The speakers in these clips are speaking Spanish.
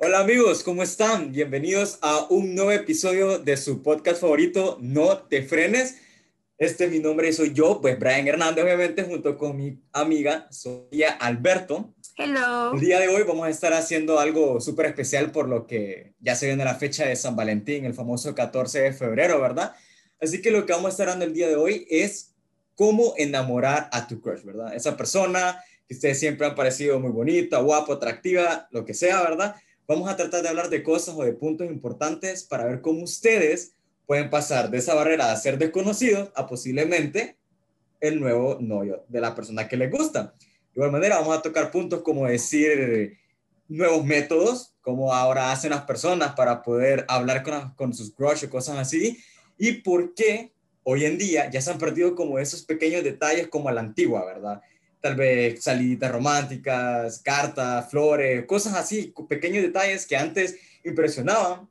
Hola amigos, ¿cómo están? Bienvenidos a un nuevo episodio de su podcast favorito, No te frenes. Este es mi nombre, soy yo, pues Brian Hernández, obviamente, junto con mi amiga Sofía Alberto. Hello. El día de hoy vamos a estar haciendo algo súper especial por lo que ya se viene la fecha de San Valentín, el famoso 14 de febrero, ¿verdad? Así que lo que vamos a estar dando el día de hoy es cómo enamorar a tu crush, ¿verdad? Esa persona que ustedes siempre han parecido muy bonita, guapo, atractiva, lo que sea, ¿verdad? Vamos a tratar de hablar de cosas o de puntos importantes para ver cómo ustedes pueden pasar de esa barrera de ser desconocidos a posiblemente el nuevo novio de la persona que les gusta. De igual manera, vamos a tocar puntos como decir nuevos métodos, como ahora hacen las personas para poder hablar con, con sus crush o cosas así, y por qué hoy en día ya se han perdido como esos pequeños detalles como a la antigua, ¿verdad? Tal vez saliditas románticas, cartas, flores, cosas así, pequeños detalles que antes impresionaban,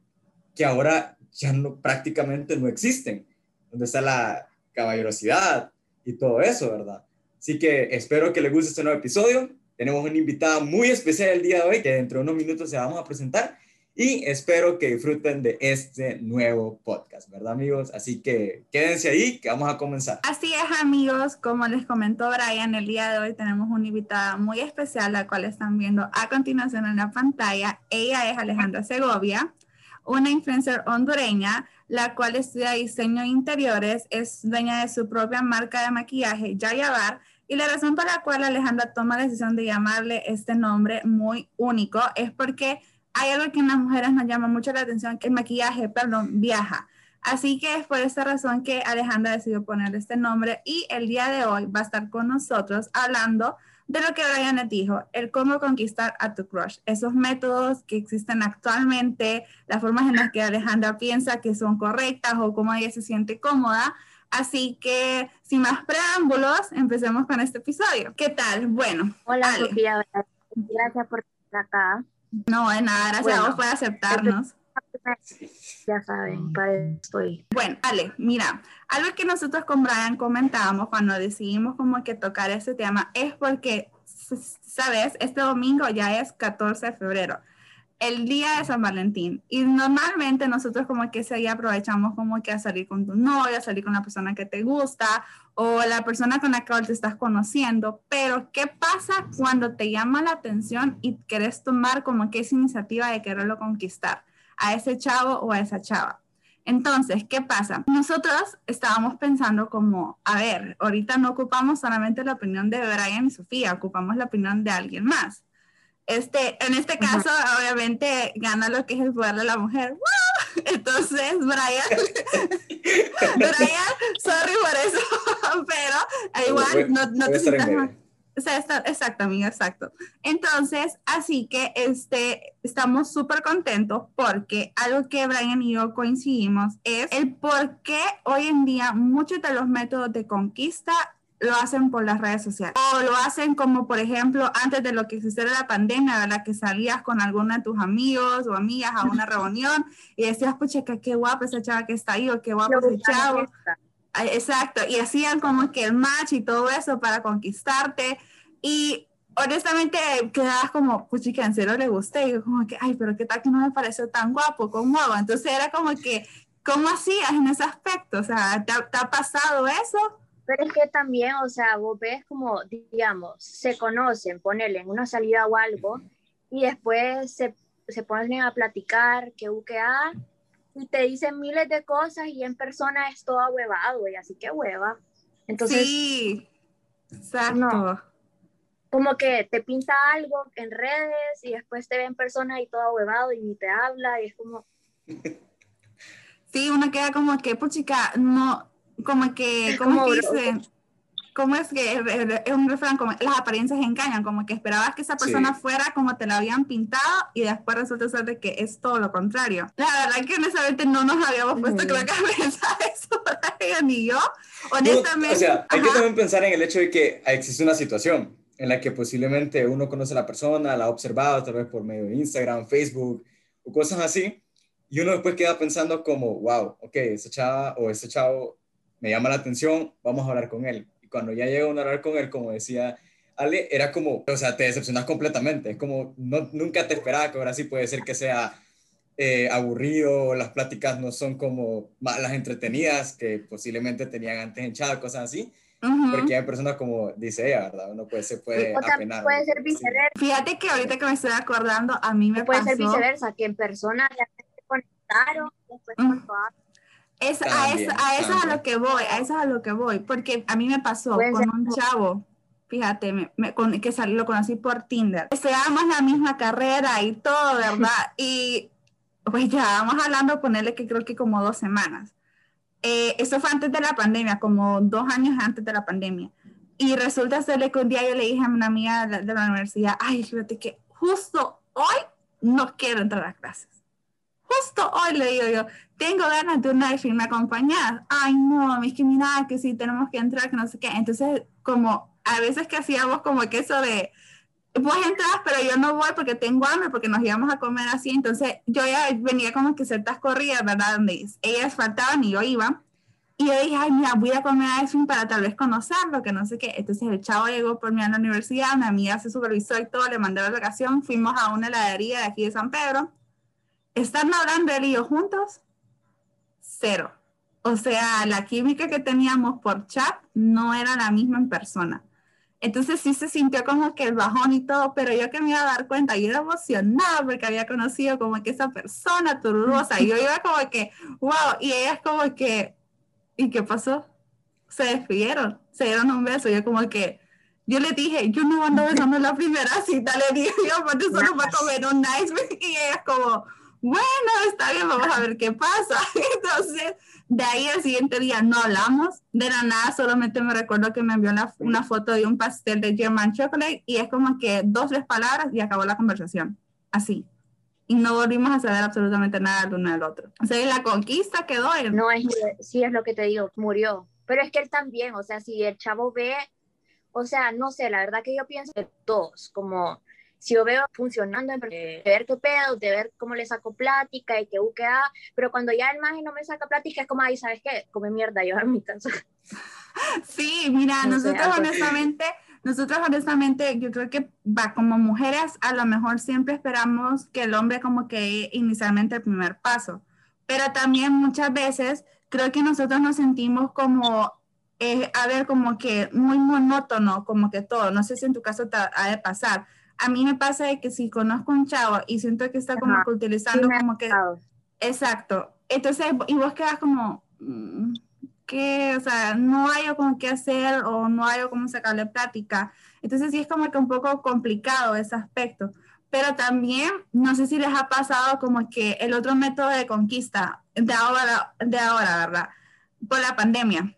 que ahora ya no, prácticamente no existen. Donde está la caballerosidad y todo eso, ¿verdad? Así que espero que les guste este nuevo episodio. Tenemos una invitada muy especial el día de hoy que dentro de unos minutos se vamos a presentar y espero que disfruten de este nuevo podcast, ¿verdad amigos? Así que quédense ahí, que vamos a comenzar. Así es amigos, como les comentó Brian, el día de hoy tenemos una invitada muy especial, la cual están viendo a continuación en la pantalla. Ella es Alejandra Segovia, una influencer hondureña, la cual estudia diseño de interiores, es dueña de su propia marca de maquillaje, Yayabar, y la razón por la cual Alejandra toma la decisión de llamarle este nombre muy único es porque hay algo que en las mujeres nos llama mucho la atención, que el maquillaje, perdón, viaja. Así que es por esta razón que Alejandra decidió poner este nombre y el día de hoy va a estar con nosotros hablando de lo que Brian les dijo, el cómo conquistar a tu crush, esos métodos que existen actualmente, las formas en las que Alejandra piensa que son correctas o cómo ella se siente cómoda. Así que, sin más preámbulos, empecemos con este episodio. ¿Qué tal? Bueno. Hola, Sofía. Gracias por estar acá. No, de nada, gracias a vos por aceptarnos. Ya saben, para eso estoy. Bueno, Ale, mira, algo que nosotros con Brian comentábamos cuando decidimos como que tocar ese tema es porque, sabes, este domingo ya es 14 de febrero el día de San Valentín. Y normalmente nosotros como que ese día aprovechamos como que a salir con tu novia, a salir con la persona que te gusta o la persona con la que te estás conociendo. Pero ¿qué pasa cuando te llama la atención y querés tomar como que esa iniciativa de quererlo conquistar a ese chavo o a esa chava? Entonces, ¿qué pasa? Nosotros estábamos pensando como, a ver, ahorita no ocupamos solamente la opinión de Brian y Sofía, ocupamos la opinión de alguien más. Este, en este caso, obviamente, gana lo que es el poder de la mujer. Entonces, Brian, Brian, sorry por eso, pero igual no, no te sientas mal. exacto, amiga, exacto. Entonces, así que este, estamos súper contentos porque algo que Brian y yo coincidimos es el por qué hoy en día muchos de los métodos de conquista lo hacen por las redes sociales. O lo hacen como, por ejemplo, antes de lo que existiera la pandemia, ¿verdad? Que salías con alguno de tus amigos o amigas a una reunión y decías, pucha, qué guapa esa chava que está ahí o qué guapo ese chavo. Exacto, y hacían como que el match y todo eso para conquistarte. Y honestamente quedabas como, pucha, en serio le gusté. Y yo como que, ay, pero qué tal que no me pareció tan guapo, como Entonces era como que, ¿cómo hacías en ese aspecto? O sea, ¿te, te ha pasado eso? Pero es que también, o sea, vos ves como, digamos, se conocen, ponerle en una salida o algo, y después se, se ponen a platicar, que u, que a, y te dicen miles de cosas y en persona es todo huevado, y así que hueva. Entonces, sí, exacto. como que te pinta algo en redes y después te ve en persona y todo huevado y ni te habla, y es como... Sí, uno queda como que, pues chica, no, como que, ¿cómo como es que dice? ¿Cómo es que es un refrán? Como las apariencias engañan, como que esperabas que esa persona fuera como te la habían pintado y después resulta ser de que es todo lo contrario. La verdad que honestamente no nos habíamos puesto mm. creo que a pensar eso, ni yo, honestamente. o sea, hay que también pensar en el hecho de que existe una situación en la que posiblemente uno conoce a la persona, la ha observado tal vez por medio de Instagram, Facebook o cosas así, y uno después queda pensando como, wow, ok, esa chava o ese chavo me llama la atención, vamos a hablar con él. Y cuando ya llega a hablar con él, como decía Ale, era como, o sea, te decepcionas completamente. Es como, no, nunca te esperaba que ahora sí puede ser que sea eh, aburrido, las pláticas no son como las entretenidas que posiblemente tenían antes en chat, cosas así. Porque hay personas como dice ella, ¿verdad? Uno puede, se puede apenar. Puede ser viceversa. Fíjate que ahorita que me estoy acordando, a mí me puede pasó... Puede ser viceversa, que en persona ya se conectaron, después es, a, eso, a eso es a lo que voy, a eso es a lo que voy, porque a mí me pasó con un chavo, fíjate, me, me, con, que lo conocí por Tinder. Estudiábamos la misma carrera y todo, ¿verdad? y pues ya vamos hablando, ponerle que creo que como dos semanas. Eh, eso fue antes de la pandemia, como dos años antes de la pandemia. Y resulta ser que un día yo le dije a una amiga de, de la universidad, ay, fíjate que justo hoy no quiero entrar a clases. Justo hoy le digo yo, tengo ganas de una de me acompañar. Ay, no, es que mira, que sí, tenemos que entrar, que no sé qué. Entonces, como a veces que hacíamos como que eso de, vos entras, pero yo no voy porque tengo hambre, porque nos íbamos a comer así. Entonces, yo ya venía como que ciertas corridas, ¿verdad? Donde ellas faltaban y yo iba. Y yo dije, ay, mira, voy a comer a Edwin para tal vez conocerlo, que no sé qué. Entonces el chavo llegó por mí a la universidad, mi amiga se supervisó y todo, le mandé la vacación, fuimos a una heladería de aquí de San Pedro. Están hablando él y yo juntos, cero. O sea, la química que teníamos por chat no era la misma en persona. Entonces sí se sintió como que el bajón y todo, pero yo que me iba a dar cuenta, yo era emocionada porque había conocido como que esa persona tururosa, y yo iba como que, wow, y ella es como que, ¿y qué pasó? Se despidieron, se dieron un beso, yo como que, yo le dije, yo no ando besando en la primera cita, le dije yo, porque solo va a comer un nice, y ella es como, bueno, está bien, vamos a ver qué pasa. Entonces, de ahí el siguiente día no hablamos, de la nada solamente me recuerdo que me envió una, foto de un pastel de German Chocolate y es como que dos, tres palabras y acabó la conversación, así. Y no volvimos a saber absolutamente nada del uno del otro. O sea, la conquista quedó en... No, es, sí es lo que te digo, murió. Pero es que él también, o sea, si el chavo ve, o sea, no sé, la verdad que yo pienso que todos, como si yo veo funcionando, de ver qué pedo, de ver cómo le saco plática y qué buquea, pero cuando ya el maje no me saca plática es como, ahí, ¿sabes qué? Come mierda, yo a mi casa. Sí, mira, nosotros honestamente, nosotros honestamente, yo creo que va como mujeres, a lo mejor siempre esperamos que el hombre como que inicialmente el primer paso, pero también muchas veces creo que nosotros nos sentimos como eh, a ver, como que muy monótono, como que todo. No sé si en tu caso te ha de pasar, a mí me pasa de que si conozco un chavo y siento que está como que utilizando como que... Exacto. Entonces, y vos quedas como, mm, que, o sea, no hay como qué hacer o no hay cómo sacarle plática. Entonces sí es como que un poco complicado ese aspecto. Pero también, no sé si les ha pasado como que el otro método de conquista de ahora, de ahora ¿verdad? Por la pandemia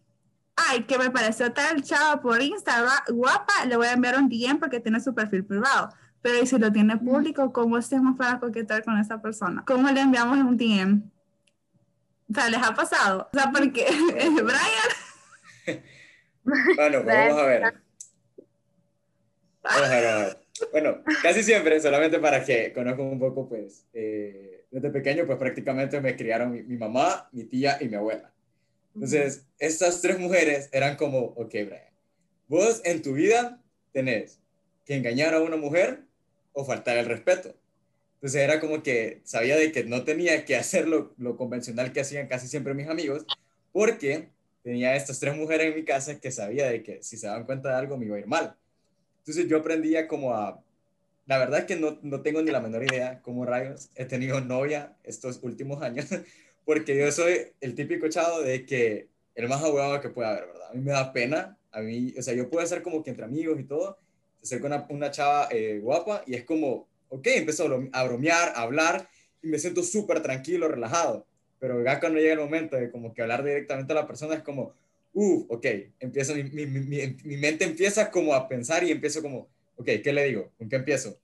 ay, que me pareció tal chava por Instagram, guapa, le voy a enviar un DM porque tiene su perfil privado. Pero si lo tiene público, ¿cómo hacemos para coquetear con esa persona? ¿Cómo le enviamos un DM? O sea, ¿les ha pasado? O sea, porque, Brian. bueno, pues vamos a ver. Vamos a ver, Bueno, casi siempre, solamente para que conozcan un poco, pues, eh, desde pequeño, pues prácticamente me criaron mi mamá, mi tía y mi abuela. Entonces, estas tres mujeres eran como, ok, Brian, vos en tu vida tenés que engañar a una mujer o faltar el respeto. Entonces era como que sabía de que no tenía que hacer lo, lo convencional que hacían casi siempre mis amigos, porque tenía estas tres mujeres en mi casa que sabía de que si se daban cuenta de algo me iba a ir mal. Entonces yo aprendía como a... La verdad es que no, no tengo ni la menor idea cómo rayos he tenido novia estos últimos años, porque yo soy el típico chavo de que el más abogado que pueda haber, ¿verdad? A mí me da pena, a mí, o sea, yo puedo ser como que entre amigos y todo, ser con una, una chava eh, guapa y es como, ok, empiezo a bromear, a hablar y me siento súper tranquilo, relajado, pero ya cuando llega el momento de como que hablar directamente a la persona es como, uff, ok, empiezo, mi, mi, mi, mi, mente empieza como a pensar y empiezo como, ok, ¿qué le digo? ¿Con qué empiezo?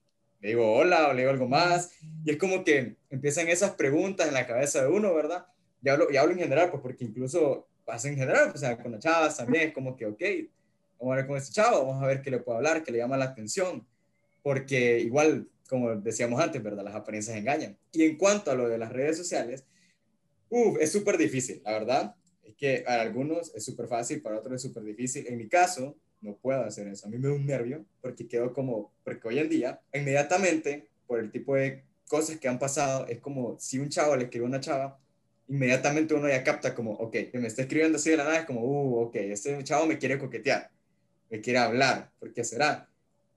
Le digo hola o le digo algo más. Y es como que empiezan esas preguntas en la cabeza de uno, ¿verdad? Y hablo, y hablo en general, pues porque incluso pasa en general, o sea, con las chavas también es como que, ok, vamos a ver con este chavo, vamos a ver qué le puedo hablar, qué le llama la atención. Porque igual, como decíamos antes, ¿verdad? Las apariencias engañan. Y en cuanto a lo de las redes sociales, es súper difícil, la verdad. Es que para algunos es súper fácil, para otros es súper difícil. En mi caso, no puedo hacer eso. A mí me da un nervio porque quedo como, porque hoy en día, inmediatamente, por el tipo de cosas que han pasado, es como si un chavo le escribe a una chava, inmediatamente uno ya capta como, ok, que me está escribiendo así de la nada, es como, uh, ok, este chavo me quiere coquetear, me quiere hablar, ¿por qué será?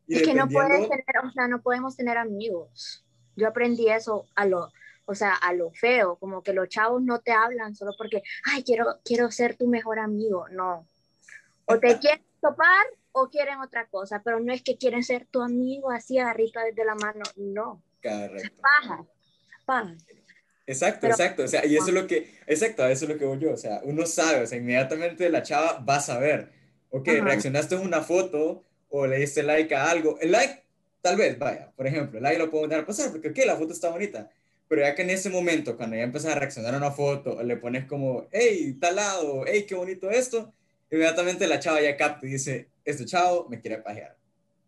Y es que no, puedes tener, o sea, no podemos tener amigos. Yo aprendí eso a lo, o sea, a lo feo, como que los chavos no te hablan solo porque, ay, quiero, quiero ser tu mejor amigo, no. O te quieren topar o quieren otra cosa, pero no es que quieren ser tu amigo así agarrito desde la mano, no. Correcto. Paja, paja. Exacto, exacto, o sea, y eso es lo que, exacto, eso es lo que voy yo, o sea, uno sabe, o sea, inmediatamente la chava va a saber, ok, reaccionaste a una foto o le diste like a algo, el like, tal vez, vaya, por ejemplo, el like lo puedo dar a pasar, porque, ok, la foto está bonita, pero ya que en ese momento, cuando ya empiezas a reaccionar a una foto, le pones como, hey, tal lado, hey, qué bonito esto, inmediatamente la chava ya capta y dice, este chavo me quiere pajear.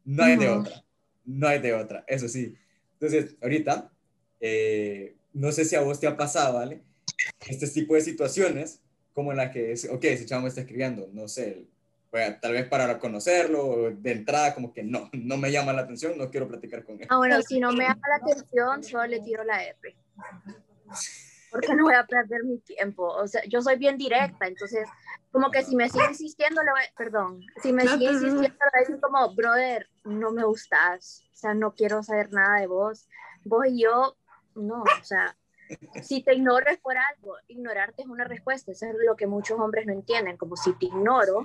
No hay de otra, no hay de otra, eso sí. Entonces, ahorita, eh, no sé si a vos te ha pasado, ¿vale? Este tipo de situaciones, como en la que, es, ok, ese chavo me está escribiendo, no sé, tal vez para conocerlo, de entrada como que no, no me llama la atención, no quiero platicar con él. Ah, bueno, si no me llama la atención, solo le tiro la R. Porque no voy a perder mi tiempo. O sea, yo soy bien directa, entonces, como que si me sigue insistiendo, le voy, perdón, si me sigue insistiendo, le voy a decir como, brother, no me gustas, o sea, no quiero saber nada de vos. Vos y yo, no, o sea, si te ignoro es por algo, ignorarte es una respuesta, eso es lo que muchos hombres no entienden, como si te ignoro,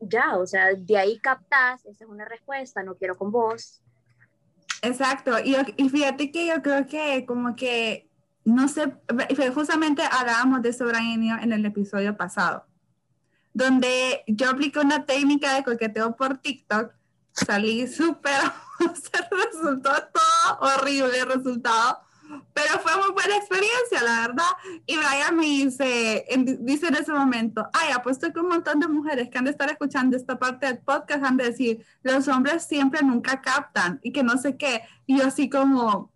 ya, o sea, de ahí captas, esa es una respuesta, no quiero con vos. Exacto, y, y fíjate que yo creo que como que, no sé, justamente hablábamos de eso, Brian en el episodio pasado, donde yo apliqué una técnica de coqueteo por TikTok, salí súper, resultó todo horrible resultado, pero fue muy buena experiencia, la verdad. Y Brian me dice, dice en ese momento, ay, apuesto que un montón de mujeres que han de estar escuchando esta parte del podcast han de decir, los hombres siempre nunca captan y que no sé qué. Y yo así como,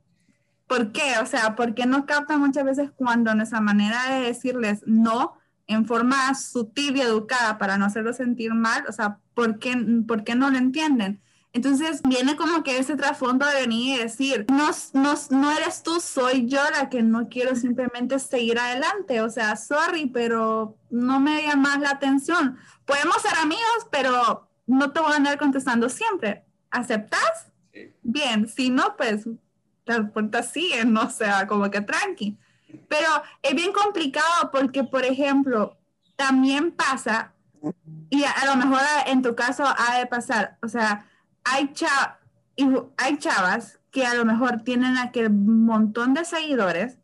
¿por qué? O sea, ¿por qué no captan muchas veces cuando nuestra manera de decirles no en forma sutil y educada para no hacerlo sentir mal? O sea, ¿por qué, ¿por qué no lo entienden? Entonces viene como que ese trasfondo de venir y decir, no, no, no eres tú, soy yo la que no quiero simplemente seguir adelante. O sea, sorry, pero no me llama la atención. Podemos ser amigos, pero no te voy a andar contestando siempre. ¿Aceptas? Bien, si no, pues las puertas siguen, ¿no? o sea, como que tranqui. Pero es bien complicado porque, por ejemplo, también pasa, y a lo mejor en tu caso ha de pasar, o sea, hay, hay chavas que a lo mejor tienen aquel montón de seguidores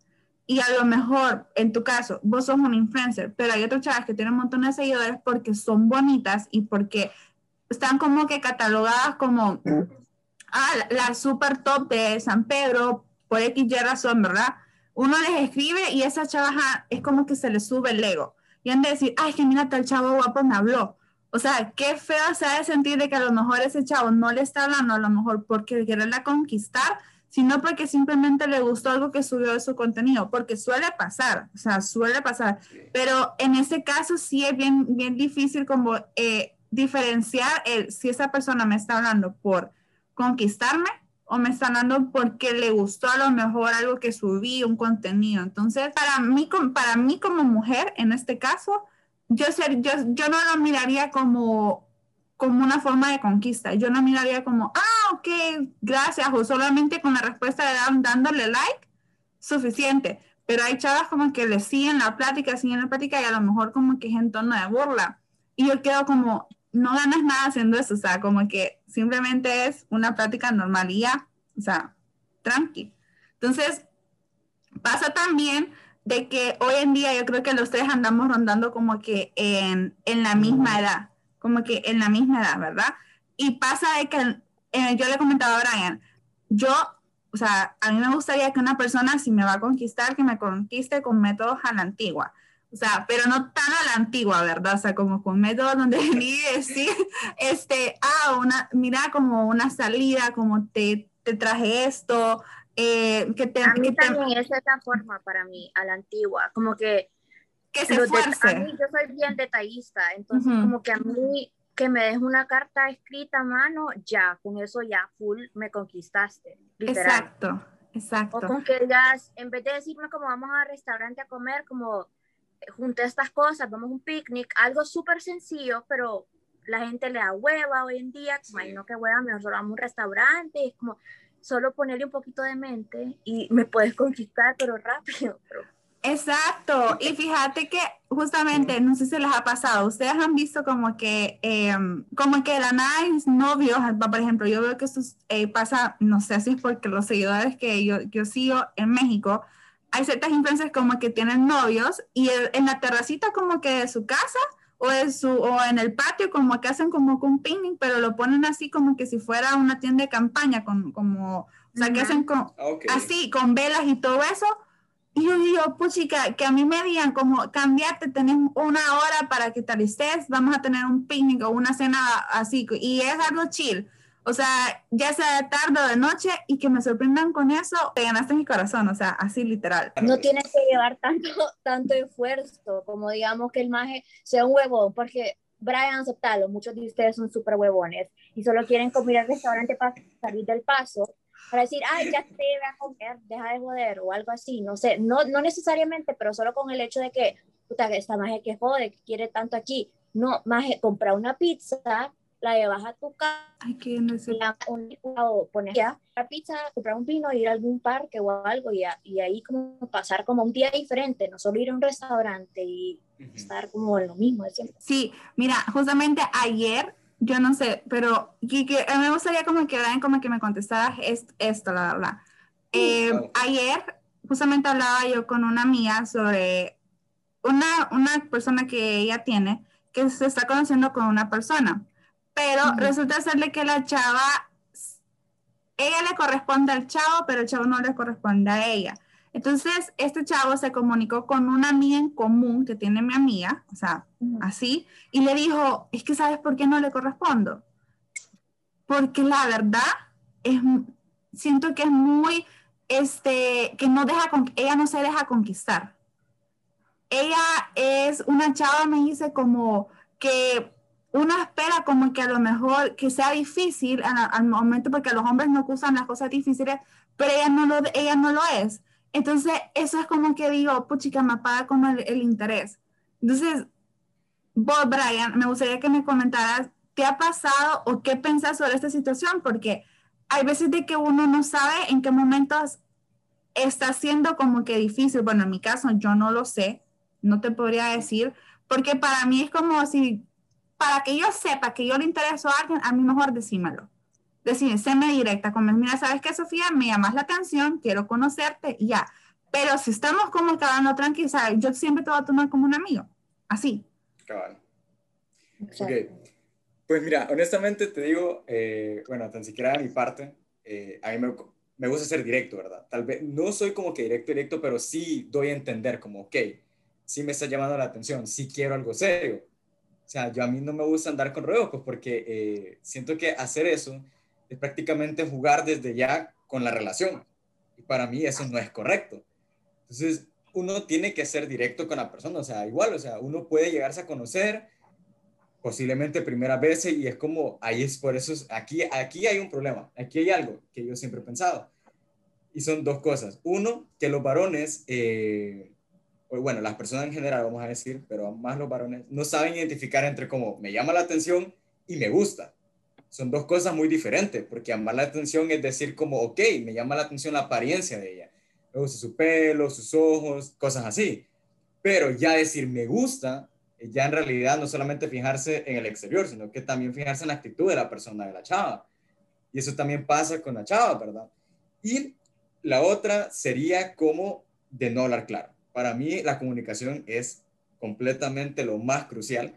y a lo mejor, en tu caso, vos sos un influencer, pero hay otras chavas que tienen un montón de seguidores porque son bonitas y porque están como que catalogadas como ah, la, super top de San Pedro por X y razón, ¿verdad? Uno les escribe y esa chava es como que se le sube el ego. Y han de decir, ay, que mira, tal chavo guapo me habló. O sea, qué feo se ha de sentir de que a lo mejor ese chavo no le está hablando, a lo mejor porque quererla conquistar, sino porque simplemente le gustó algo que subió de su contenido, porque suele pasar, o sea, suele pasar. Pero en ese caso sí es bien, bien difícil como eh, diferenciar el, si esa persona me está hablando por conquistarme o me está hablando porque le gustó a lo mejor algo que subí, un contenido. Entonces, para mí, para mí como mujer, en este caso, yo, ser, yo, yo no lo miraría como, como una forma de conquista. Yo no miraría como, ah, ok, gracias, o solamente con la respuesta de dándole like, suficiente. Pero hay chavas como que le siguen la plática, siguen la plática y a lo mejor como que es en tono de burla. Y yo quedo como, no ganas nada haciendo eso, o sea, como que simplemente es una plática normal y ya, o sea, tranqui. Entonces, pasa también de que hoy en día yo creo que los tres andamos rondando como que en, en la misma edad, como que en la misma edad, ¿verdad? Y pasa de que eh, yo le comentaba a Brian, yo, o sea, a mí me gustaría que una persona, si me va a conquistar, que me conquiste con métodos a la antigua. O sea, pero no tan a la antigua, ¿verdad? O sea, como con métodos donde venir y decir, este, ah, una, mira como una salida, como te, te traje esto, eh, que te, a mí que también es esa forma para mí, a la antigua, como que, que se esfuerce. A mí yo soy bien detallista, entonces como que a mí que me des una carta escrita a mano, ya, con eso ya full me conquistaste. Literal. Exacto, exacto. O con que digas, en vez de decirme como vamos al restaurante a comer, como junté estas cosas, vamos a un picnic, algo súper sencillo, pero la gente le da hueva hoy en día, como, ay, no, que hueva, mejor solo vamos a un restaurante, es como solo ponerle un poquito de mente y me puedes conquistar, pero rápido. Pero... Exacto, y fíjate que justamente, no sé si les ha pasado, ustedes han visto como que, em, como que la nada novios, por ejemplo, yo veo que esto eh, pasa, no sé si es porque los seguidores que yo, yo sigo en México, hay ciertas influencias como que tienen novios y en la terracita como que de su casa o en, su, o en el patio como que hacen como un picnic, pero lo ponen así como que si fuera una tienda de campaña, con, como, o sea, que hacen con, así, con velas y todo eso. Y yo digo, puchica, que a mí me digan como, cambiate, tenés una hora para que te alistes, vamos a tener un picnic o una cena así, y es algo chill. O sea, ya sea de tarde o de noche y que me sorprendan con eso, te ganaste mi corazón, o sea, así literal. No tienes que llevar tanto, tanto esfuerzo como digamos que el maje sea un huevón, porque Brian, aceptalo, muchos de ustedes son súper huevones y solo quieren comer al restaurante para salir del paso, para decir, ay, ya te voy a comer, deja de joder o algo así, no sé, no, no necesariamente, pero solo con el hecho de que, puta, esta maje que jode, que quiere tanto aquí, no, maje, compra una pizza la llevas a tu casa, Ay, qué no sé. la, o pones ya la pizza, comprar un vino, ir a algún parque o algo y, y, ahí como pasar como un día diferente, no solo ir a un restaurante y estar como en lo mismo de siempre. Sí, mira, justamente ayer, yo no sé, pero que, que me gustaría como que, como que me contestaras esto, la verdad. Eh, ayer justamente hablaba yo con una amiga sobre una, una persona que ella tiene que se está conociendo con una persona pero resulta serle que la chava, ella le corresponde al chavo, pero el chavo no le corresponde a ella. Entonces, este chavo se comunicó con una amiga en común que tiene mi amiga, o sea, así, y le dijo, es que sabes por qué no le correspondo. Porque la verdad, es, siento que es muy, este, que no deja, ella no se deja conquistar. Ella es una chava, me dice, como que uno espera como que a lo mejor que sea difícil al, momento porque los hombres no usan las cosas difíciles, pero ella no lo, ella no lo es. Entonces, eso es como que digo, puchica, me apaga como el, el interés. Entonces, vos, Brian, me gustaría que me comentaras qué ha pasado o qué pensás sobre esta situación, porque hay veces de que uno no sabe en qué momentos está siendo como que difícil. Bueno, en mi caso, yo no lo sé, no te podría decir, porque para mí es como si para que yo sepa que yo le intereso a alguien, a mí mejor decímelo. Decime, séme directa, como, mira, ¿sabes qué, Sofía? Me llamas la atención, quiero conocerte y ya. Pero si estamos como quedando tranquilos, yo siempre te voy a tomar como un amigo, así. Cabal. Ok. Pues mira, honestamente te digo, eh, bueno, tan siquiera de mi parte, eh, a mí me, me, gusta ser directo, ¿verdad? Tal vez no soy como que directo, directo, pero sí doy a entender como, ok, sí me está llamando la atención, sí quiero algo serio o sea, yo a mí no me gusta andar con ruedos, pues porque eh, siento que hacer eso es prácticamente jugar desde ya con la relación. Y para mí eso no es correcto. Entonces, uno tiene que ser directo con la persona, o sea, igual, o sea, uno puede llegarse a conocer posiblemente primera vez y es como, ahí es por eso, aquí, aquí hay un problema, aquí hay algo que yo siempre he pensado. Y son dos cosas. Uno, que los varones eh, bueno, las personas en general, vamos a decir, pero más los varones, no saben identificar entre cómo me llama la atención y me gusta. Son dos cosas muy diferentes, porque llamar la atención es decir como, ok, me llama la atención la apariencia de ella. Me gusta su pelo, sus ojos, cosas así. Pero ya decir me gusta, ya en realidad no solamente fijarse en el exterior, sino que también fijarse en la actitud de la persona, de la chava. Y eso también pasa con la chava, ¿verdad? Y la otra sería como de no hablar claro para mí la comunicación es completamente lo más crucial,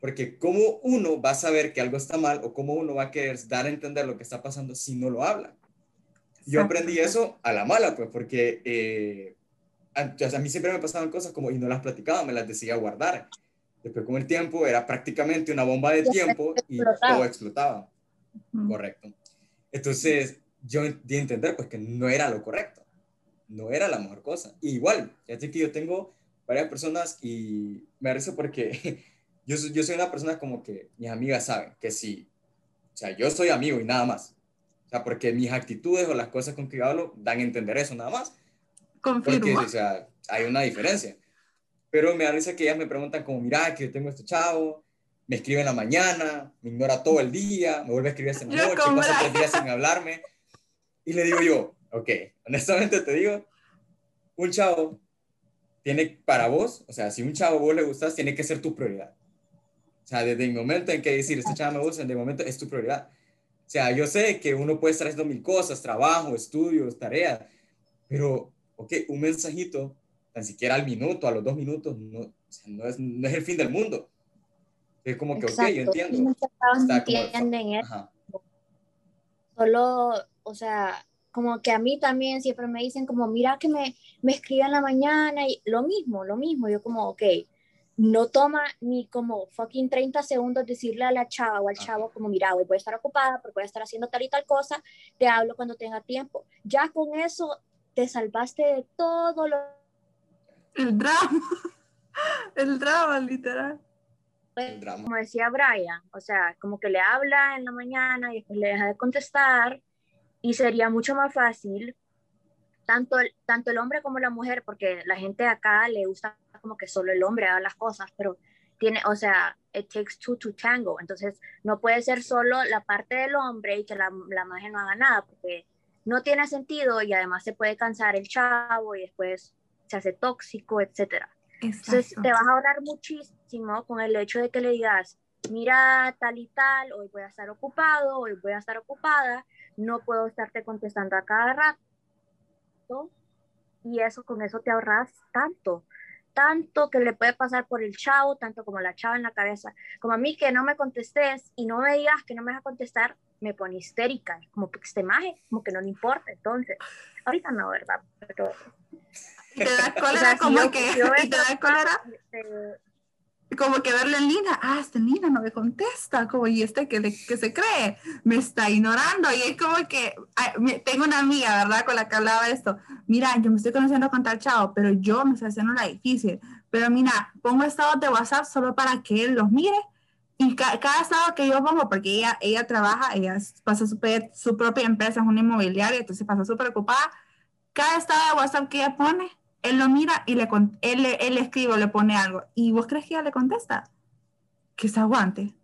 porque cómo uno va a saber que algo está mal o cómo uno va a querer dar a entender lo que está pasando si no lo habla. Yo aprendí eso a la mala, pues, porque eh, a, mí siempre me pasaban cosas como y no las platicaba, me las decía guardar. Después con el tiempo era prácticamente una bomba de tiempo y todo explotaba. Correcto. Entonces yo di a entender pues que no era lo correcto no era la mejor cosa. igual, ya sé que yo tengo varias personas y me parece porque yo, yo soy una persona como que mis amigas saben que si, o sea, yo soy amigo y nada más. O sea, porque mis actitudes o las cosas con que hablo dan a entender eso nada más. Confirmo. Porque, o sea, hay una diferencia. Pero me da risa que ellas me preguntan como, mira, que yo tengo este chavo, me escribe en la mañana, me ignora todo el día, me vuelve a escribir en la noche, pasa tres días sin hablarme. Y le digo yo, ok, honestamente te digo, un chavo tiene para vos, o sea, si un chavo vos le gustas, tiene que ser tu prioridad. O sea, desde el momento en que decir, este chavo me gusta, desde el momento es tu prioridad. O sea, yo sé que uno puede estar haciendo mil cosas, trabajo, estudios, tareas, pero, ok, un mensajito, tan siquiera al minuto, a los dos minutos, no, o sea, no, es, no es el fin del mundo. Es como que, Exacto. ok, yo entiendo. Está entienden eso. Solo, o sea, como que a mí también siempre me dicen como, mira que me, me escribe en la mañana y lo mismo, lo mismo. Yo como, ok, no toma ni como fucking 30 segundos decirle a la chava o al chavo como, mira, hoy voy a estar ocupada porque voy a estar haciendo tal y tal cosa, te hablo cuando tenga tiempo. Ya con eso te salvaste de todo lo... El drama, el drama, literal. El drama. Como decía Brian, o sea, como que le habla en la mañana y después le deja de contestar y sería mucho más fácil tanto el, tanto el hombre como la mujer, porque la gente acá le gusta como que solo el hombre haga las cosas, pero tiene, o sea, it takes two to tango, entonces no puede ser solo la parte del hombre y que la, la mujer no haga nada, porque no tiene sentido y además se puede cansar el chavo y después se hace tóxico, etcétera. Entonces te vas a ahorrar muchísimo con el hecho de que le digas, mira tal y tal, hoy voy a estar ocupado, hoy voy a estar ocupada, no puedo estarte contestando a cada rato. Y eso, con eso te ahorras tanto, tanto que le puede pasar por el chavo, tanto como la chava en la cabeza. Como a mí que no me contestes y no me digas que no me vas a contestar, me pone histérica, como que este maje, como que no le importa. Entonces, ahorita no, ¿verdad? Pero, te da cólera, o sea, como si yo, que, yo y te da cólera. Como que verle en línea, ah, esta niña no me contesta, como, y este que, que se cree, me está ignorando, y es como que, tengo una amiga, ¿verdad?, con la que hablaba esto, mira, yo me estoy conociendo con tal chavo, pero yo me estoy haciendo la difícil, pero mira, pongo estados de WhatsApp solo para que él los mire, y ca cada estado que yo pongo, porque ella, ella trabaja, ella pasa su, su propia empresa, es una inmobiliaria, entonces pasa súper ocupada, cada estado de WhatsApp que ella pone, él lo mira y le, él, él le escribe o le pone algo. ¿Y vos crees que ella le contesta? Que se aguante.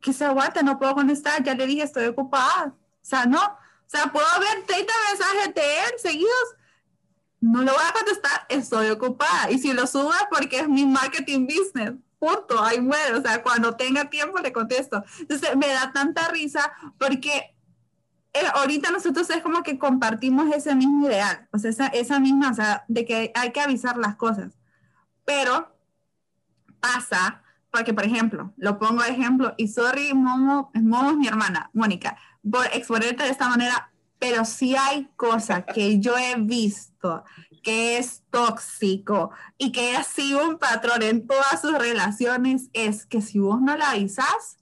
Que se aguante, no puedo contestar. Ya le dije, estoy ocupada. O sea, no. O sea, puedo ver 30 mensajes de él seguidos. No le voy a contestar, estoy ocupada. Y si lo subo es porque es mi marketing business. Punto, ahí muere. O sea, cuando tenga tiempo le contesto. Entonces, me da tanta risa porque eh, ahorita nosotros es como que compartimos ese mismo ideal, o sea, esa, misma, o sea, de que hay que avisar las cosas. Pero pasa, porque por ejemplo, lo pongo de ejemplo, y sorry, Momo, Momo es mi hermana, Mónica, por exponerte de esta manera, pero sí hay cosas que yo he visto que es tóxico y que ha sido un patrón en todas sus relaciones, es que si vos no la avisas,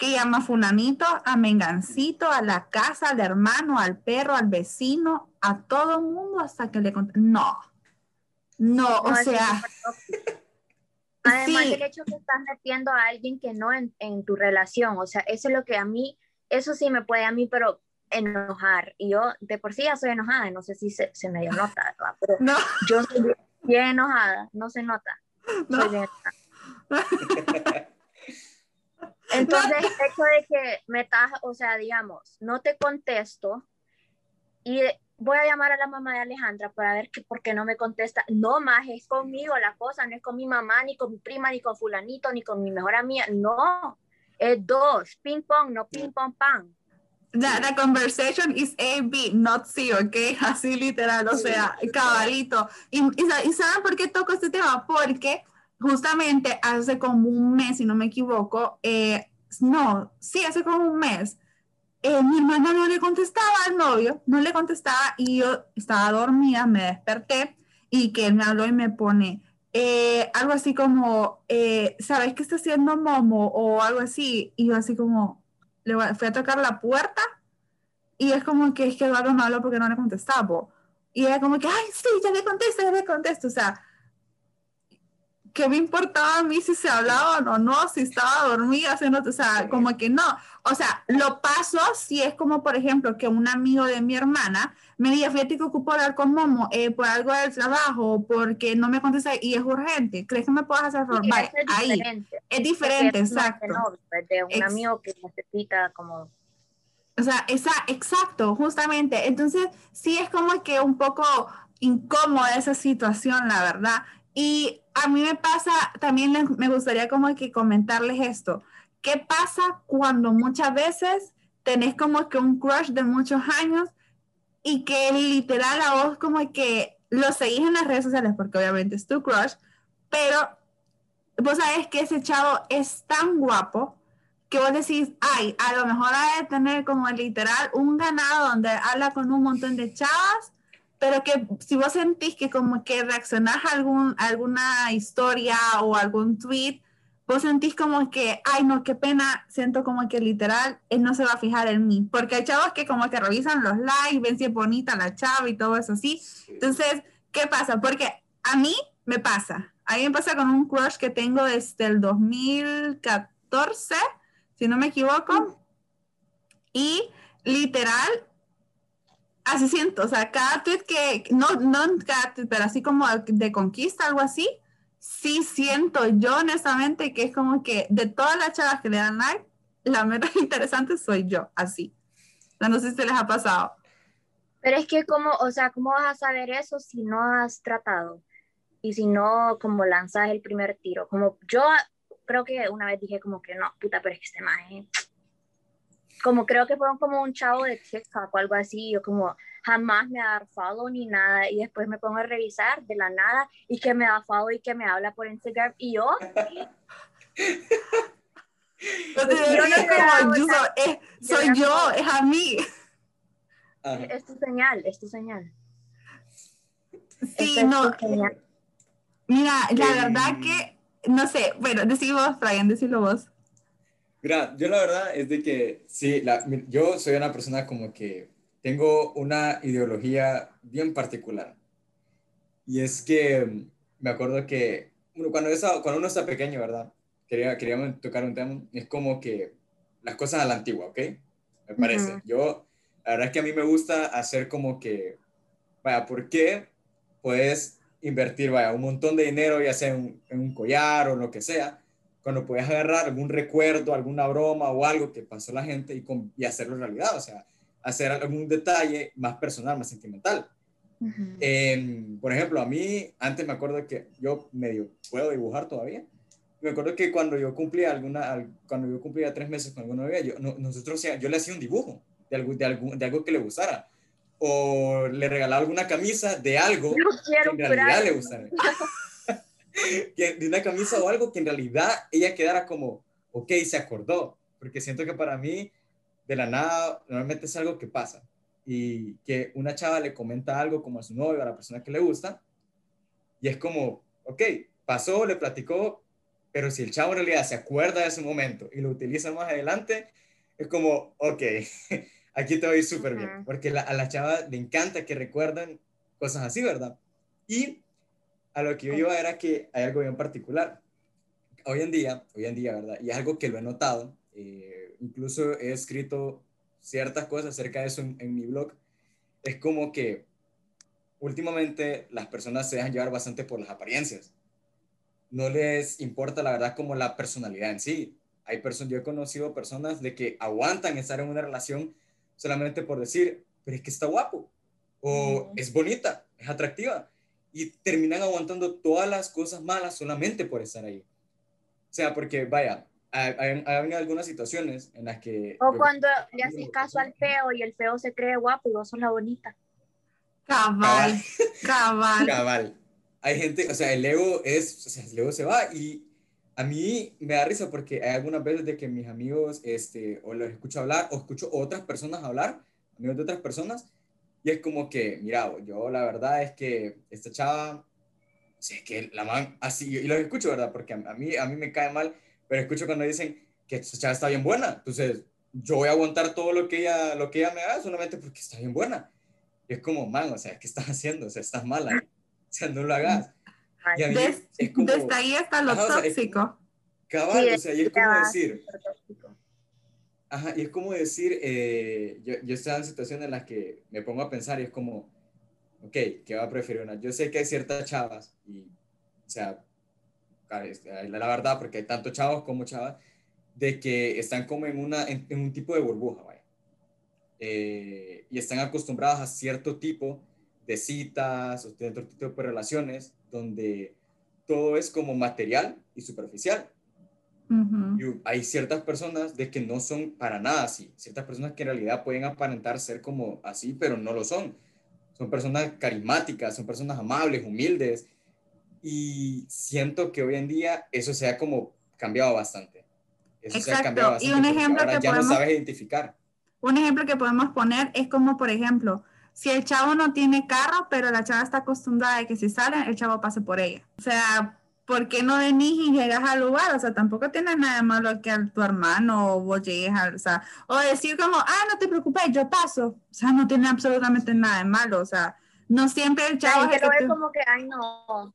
que llama a fulanito, a mengancito, a la casa, al hermano, al perro, al vecino, a todo el mundo hasta que le conté. No, no, no, o sea... Además sí. del hecho que estás metiendo a alguien que no en, en, tu relación, o sea, eso es lo que a mí, eso sí me puede a mí, pero enojar. Y yo de por sí ya soy enojada, no sé si se, se me dio nota, ¿verdad? Pero no. yo soy bien enojada, no se nota. No. Soy bien enojada. Entonces, el hecho de que me estás, o sea, digamos, no te contesto y voy a llamar a la mamá de Alejandra para ver que, por qué no me contesta. No más, es conmigo la cosa, no es con mi mamá, ni con mi prima, ni con fulanito, ni con mi mejor amiga. No, es dos, ping pong, no ping pong pan. The, the conversation is A, B, not C, ¿ok? Así literal, o sea, cabalito. Y, y, ¿Y saben por qué toco este tema? Porque justamente hace como un mes, si no me equivoco, eh, no, sí, hace como un mes, eh, mi hermana no le contestaba al novio, no le contestaba y yo estaba dormida, me desperté y que él me habló y me pone eh, algo así como, eh, ¿sabes qué está haciendo Momo? O algo así. Y yo así como, le fui a tocar la puerta y es como que es que Eduardo no habló porque no le contestaba. Y era como que, ay, sí, ya le contesto, ya le contesto. O sea, ¿qué me importaba a mí si se hablaban o no, si estaba dormida, haciendo, o sea, como que no. O sea, lo paso si es como, por ejemplo, que un amigo de mi hermana me diga, fíjate que ocupo hablar con Momo eh, por algo del trabajo, porque no me contesta y es urgente. ¿Crees que me puedas hacer? Sí, Vale, es ahí. diferente. Es diferente, es exacto. de novio, es de un Ex- amigo que necesita como O sea, esa, exacto, justamente. Entonces, sí es como que un poco incómoda esa situación, la verdad. Y a mí me pasa, también les- me gustaría como que comentarles esto. ¿Qué pasa cuando muchas veces tenés como que un crush de muchos años y que literal a vos como que lo seguís en las redes sociales porque obviamente es tu crush, pero vos sabés que ese chavo es tan guapo que vos decís, ay, a lo mejor ha de tener como literal un ganado donde habla con un montón de chavas, pero que si vos sentís que como que reaccionás a algún, a alguna historia o algún tweet, vos sentís como que, ay, no, qué pena, siento como que literal, él no se va a fijar en mí, porque hay chavos que como que revisan los likes, ven si es bonita la chava y todo eso así, entonces, ¿qué pasa? Porque a mí me pasa. A mí me pasa con un crush que tengo desde el 2014, si no me equivoco. Y literal, así siento. O sea, cada tweet que, no, no cada tweet, pero así como de conquista, algo así, sí siento yo honestamente que es como que de todas las chavas que le dan like, la menos interesante soy yo, así. No sé si se les ha pasado. Pero es que como, o sea, ¿cómo vas a saber eso si no has tratado? Y si no, como lanzas el primer tiro. Como yo creo que una vez dije como que no, puta, pero es que este maje, como creo que fueron como un chavo de TikTok o algo así, yo como jamás me va a dar follow ni nada, y después me pongo a revisar de la nada, y que me da follow y que me habla por Instagram, y yo, no como, so- es- soy yo, es a mí. Ajá. es tu señal, es tu señal. Sí, es no, señal. mira, la Eh, verdad que, no sé, bueno, decí vos, Brian, decilo vos. Mira, yo la verdad es de que sí, la- yo soy una persona como que tengo una ideología bien particular. Y es que mm, me acuerdo que cuando, esa- cuando uno está pequeño, ¿verdad? Quería, queríamos tocar un tema, es como que las cosas a la antigua, ¿ok? Me parece. Ujú. Yo, la verdad es que a mí me gusta hacer como que, vaya, ¿por qué puedes invertir, vaya, un montón de dinero, ya sea en, en un collar o lo que sea, cuando puedes agarrar algún recuerdo, alguna broma o algo que pasó la gente y, con- y hacerlo realidad, o sea, hacer algún detalle más personal, más sentimental. Ujú. Em, por ejemplo, a mí, antes me acuerdo que yo medio puedo dibujar todavía. Me acuerdo que cuando yo cumplía alguna, al- cuando yo cumplía tres meses con alguna novia, yo, no- nosotros, yo le hacía un dibujo de algo, de, algo, de algo que le gustara. O le regalaba alguna camisa de algo Yo que en realidad le gustara. que, de una camisa o algo que en realidad ella quedara como, ok, se acordó. Porque siento que para mí, de la nada, normalmente es algo que pasa. Y que una chava le comenta algo como a su novio, a la persona que le gusta, y es como, ok, pasó, le platicó, pero si el chavo en realidad se acuerda de ese momento y lo utiliza más adelante, es como, ok, aquí te va a ir súper bien. Ujú. Porque la- a la chava le encanta que recuerden cosas así, ¿verdad? Y a lo que yo iba era que hay algo bien particular. Hoy en día, hoy en día, ¿verdad? Y es algo que lo he notado, eh, incluso he escrito ciertas cosas acerca de eso en, en mi blog, es como que últimamente las personas se dejan llevar bastante por las apariencias. No les importa, la verdad, como la personalidad en sí. Hay personas, yo he conocido personas de que aguantan estar en una relación solamente por decir, pero es que está guapo, o Ujú. es bonita, es atractiva, y terminan aguantando todas las cosas malas solamente por estar ahí. O sea, porque vaya, hay, hay- hay algunas situaciones en las que... O yo- cuando le haces caso al feo y el feo se cree guapo y vos sos la bonita. Cabal, cabal. Cabal. Hay gente, o sea, el ego es, o sea, el ego se va y a mí me da risa porque hay algunas veces de que mis amigos, este, o los escucho hablar o escucho otras personas hablar, amigos de otras personas, y es como que, mira, yo la verdad es que esta chava, o sea, es que la man, así, y los escucho, ¿verdad? Porque a, a mí, a mí me cae mal, pero escucho cuando dicen que esta chava está bien buena, entonces yo voy a aguantar todo lo que ella, lo que ella me haga solamente porque está bien buena. Y es como, man, o sea, ¿qué estás haciendo? O sea, estás mala. O sea, no lo hagas. desde ahí está lo tóxico. cabal, o sea, y es como decir, Ajá, y es como decir, eh, yo, yo estaba en situaciones en las que me pongo a pensar y es como, ok, ¿qué va a preferir una? Yo sé que hay ciertas chavas, y, o sea, la verdad, porque hay tanto chavos como chavas, de que están como en, una, en, un tipo de burbuja, vaya. Eh, y están acostumbradas a cierto tipo de citas o cierto tipo de relaciones donde todo es como material y superficial hay ciertas personas de que no son para nada así, ciertas personas que en realidad pueden aparentar ser como así, pero no lo son. Son personas carismáticas, son personas amables, humildes, y siento que hoy en día eso se ha como cambiado bastante. Eso se ha cambiado bastante. Y un ejemplo que ya podemos, no sabes identificar. Un ejemplo que podemos poner es como, por ejemplo, si el chavo no tiene carro, pero la chava está acostumbrada a que si sale, el chavo pase por ella. O sea, ¿por qué no venís y llegas al lugar? O sea, tampoco tienes nada malo que a tu hermano o vos llegues o sea, o decir como, ah, no te preocupes, yo paso. O sea, no tiene absolutamente nada de malo, o sea, no siempre el chavo... es que lo como que, ay, no.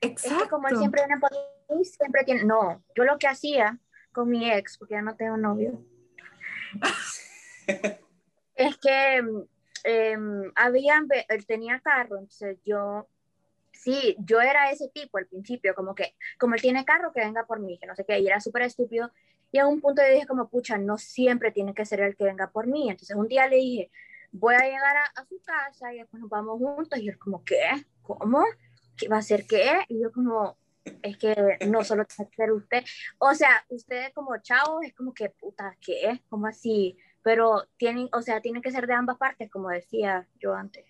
Exacto. Es que como él siempre viene por mí, siempre tiene, no, yo lo que hacía con mi ex, porque ya no tengo novio, es que eh, habían, él tenía carro, entonces yo sí, yo era ese tipo al principio, como que, como él tiene carro, que venga por mí, que no sé qué, y era súper estúpido. Y a un punto yo dije como, pucha, no siempre tiene que ser el que venga por mí. Entonces un día le dije, voy a llegar a, su casa y después nos vamos juntos. Y él como, ¿qué? ¿Cómo? ¿Qué va a ser qué? Y yo como, es que no solo tiene que ser usted. O sea, usted como chavo es como que, puta, ¿qué? ¿Cómo así? Pero tienen, o sea, tiene que ser de ambas partes, como decía yo antes.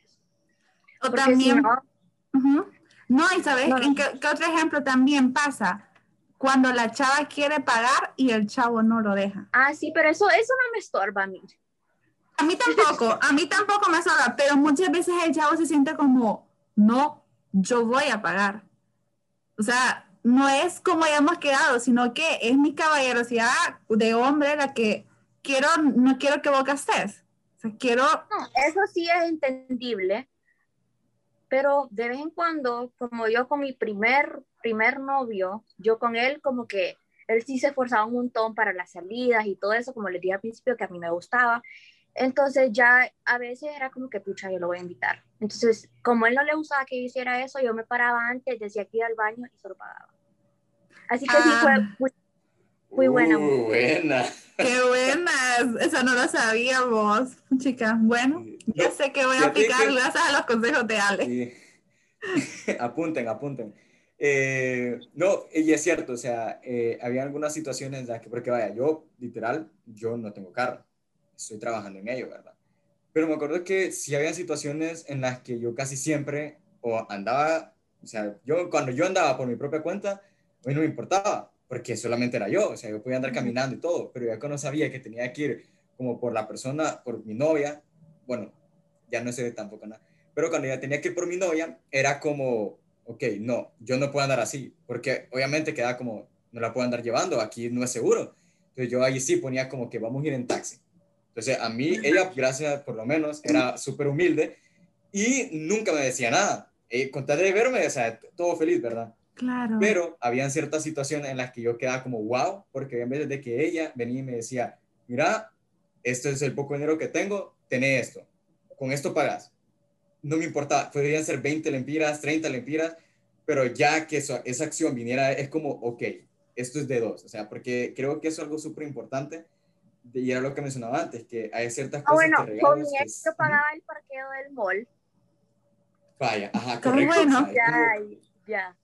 O también... No, y ¿sabes qué, otro ejemplo también pasa? Cuando la chava quiere pagar y el chavo no lo deja. Ah, sí, pero eso, eso no me estorba a mí. A mí tampoco, a mí tampoco me estorba, pero muchas veces el chavo se siente como, no, yo voy a pagar. O sea, no es como hayamos quedado, sino que es mi caballerosidad de hombre la que quiero, no quiero que vos gastes. O sea, quiero... eso sí es entendible, pero de vez en cuando, como yo con mi primer, primer novio, yo con él como que él sí se esforzaba un montón para las salidas y todo eso, como les dije al principio, que a mí me gustaba. Entonces ya a veces era como que, pucha, yo lo voy a invitar. Entonces, como él no le gustaba que yo hiciera eso, yo me paraba antes, decía que iba al baño y se lo pagaba. Así que sí fue muy, muy buena. Uh, buena. Qué buenas. Eso no lo sabíamos, chicas. Bueno, ya sé que voy a aplicar gracias a los consejos de Ale. apunten, apunten. Eh, no, y es cierto, o sea, eh, había algunas situaciones en las que, porque vaya, yo, literal, yo no tengo carro, estoy trabajando en ello, ¿verdad? Pero me acuerdo que sí había situaciones en las que yo casi siempre, o andaba, o sea, yo cuando yo andaba por mi propia cuenta, a mí no me importaba, porque solamente era yo, o sea, yo podía andar caminando y todo, pero ya cuando sabía que tenía que ir como por la persona, por mi novia, bueno, ya no sé tampoco nada, pero cuando ya tenía que ir por mi novia, era como, ok, no, yo no puedo andar así, porque obviamente queda como, no la puedo andar llevando, aquí no es seguro. Entonces yo ahí sí ponía como que vamos a ir en taxi. Entonces a mí, ella, gracias por lo menos, era súper humilde y nunca me decía nada. Eh, con tal de verme, o sea, todo feliz, ¿verdad? Claro. Pero habían ciertas situaciones en las que yo quedaba como wow, porque en vez de que ella venía y me decía, mira, esto es el poco dinero que tengo, tenés esto, con esto pagas. No me importaba, podrían ser 20 lempiras, 30 lempiras, pero ya que eso, esa acción viniera, es como, ok, esto es de dos, o sea, porque creo que eso es algo súper importante, y era lo que mencionaba antes, que hay ciertas ah, cosas ah, bueno, con mi ex yo pagaba el parqueo del mall. Vaya, ajá, correcto. Bueno. ya, ya.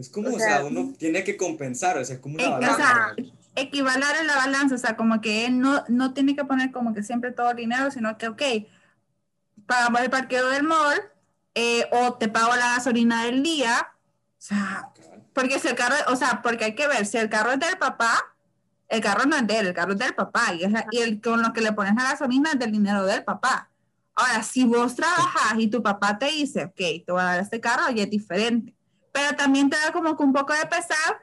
Es como, o sea, uno tiene que compensar, o sea, es como una balanza. O sea, equivalar en la balanza, o sea, como que él no, no tiene que poner como que siempre todo el dinero, sino que, ok, pagamos el parqueo del mall, eh, o te pago la gasolina del día, o sea, porque si el carro, o sea, porque hay que ver, si el carro es del papá, el carro no es de él, el carro es del papá, y, y el con lo que le pones la gasolina es del dinero del papá. Ahora, si vos trabajas y tu papá te dice, ok, te voy a dar este carro, ya es diferente pero también te da como que un poco de pesar,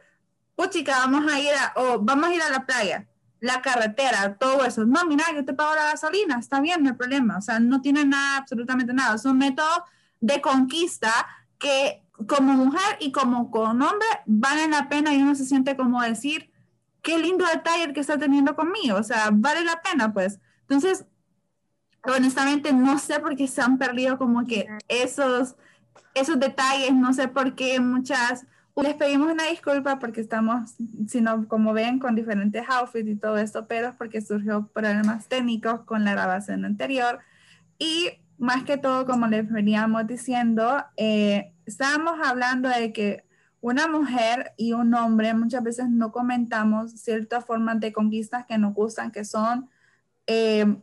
pues chica, vamos a ir a, o vamos a ir a la playa, la carretera, todo eso. No, mira, yo te pago la gasolina, está bien, no hay problema. O sea, no tiene nada, absolutamente nada. Es un método de conquista que como mujer y como con hombre vale la pena y uno se siente como decir, qué lindo detalle el que está teniendo conmigo, o sea, vale la pena, pues. Entonces, honestamente, no sé por qué se han perdido como que esos, esos detalles, no sé por qué muchas... Les pedimos una disculpa porque estamos, sino como ven, con diferentes outfits y todo esto, pero es porque surgió problemas técnicos con la grabación anterior. Y más que todo, como les veníamos diciendo, eh, estábamos hablando de que una mujer y un hombre muchas veces no comentamos ciertas formas de conquistas que nos gustan, que son, eh,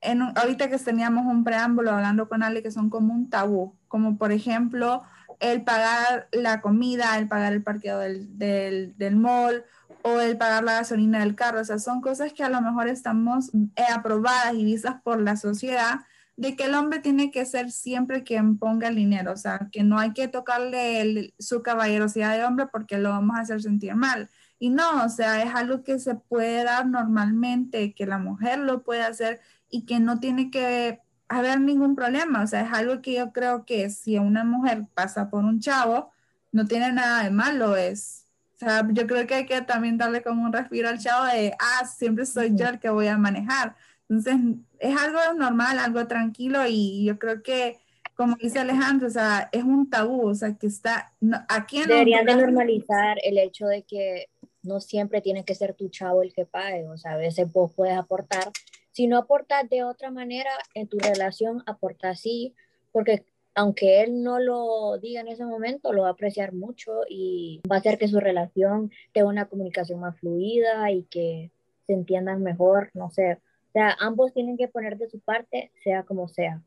en, ahorita que teníamos un preámbulo hablando con Ale, que son como un tabú, como por ejemplo el pagar la comida, el pagar el parqueo del, del, del mall o el pagar la gasolina del carro. O sea, son cosas que a lo mejor estamos eh, aprobadas y vistas por la sociedad, de que el hombre tiene que ser siempre quien ponga el dinero, o sea, que no hay que tocarle su caballerosidad de hombre porque lo vamos a hacer sentir mal. Y no, o sea, es algo que se puede dar normalmente, que la mujer lo puede hacer y que no tiene que haber ningún problema. O sea, es algo que yo creo que si una mujer pasa por un chavo, no tiene nada de malo, es... O sea, yo creo que hay que también darle como un respiro al chavo de, ah, siempre soy yo el que voy a manejar. Entonces, es algo normal, algo tranquilo y yo creo que, como dice Alejandro, o sea, es un tabú, o sea, que está aquí en Deberían de normalizar el hecho de que no siempre tiene que ser tu chavo el que pague, o sea, a veces vos puedes aportar. Si no aportas de otra manera en tu relación, aporta así, porque aunque él no lo diga en ese momento, lo va a apreciar mucho y va a hacer que su relación tenga una comunicación más fluida y que se entiendan mejor, no sé, o sea, ambos tienen que poner de su parte, sea como sea.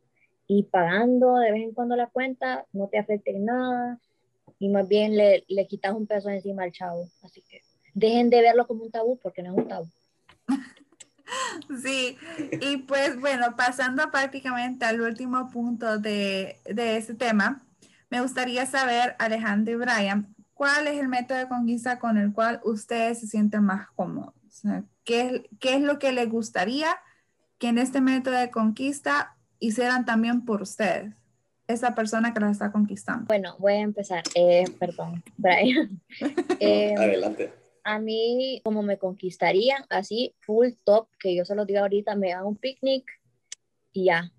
Y pagando de vez en cuando la cuenta no te afecte en nada y más bien le, le quitas un peso encima al chavo. Así que dejen de verlo como un tabú porque no es un tabú. Sí, y pues bueno, pasando prácticamente al último punto de, de este tema, me gustaría saber, Alejandro y Brian, ¿cuál es el método de conquista con el cual ustedes se sienten más cómodos? ¿qué, ¿qué, es lo que les gustaría que en este método de conquista hicieran también por ustedes? Esa persona que las está conquistando. Bueno, voy a empezar. Eh, perdón, Brian. Eh, Adelante. A mí, como me conquistarían, así, full top, que yo se lo digo ahorita, me dan un picnic y ya.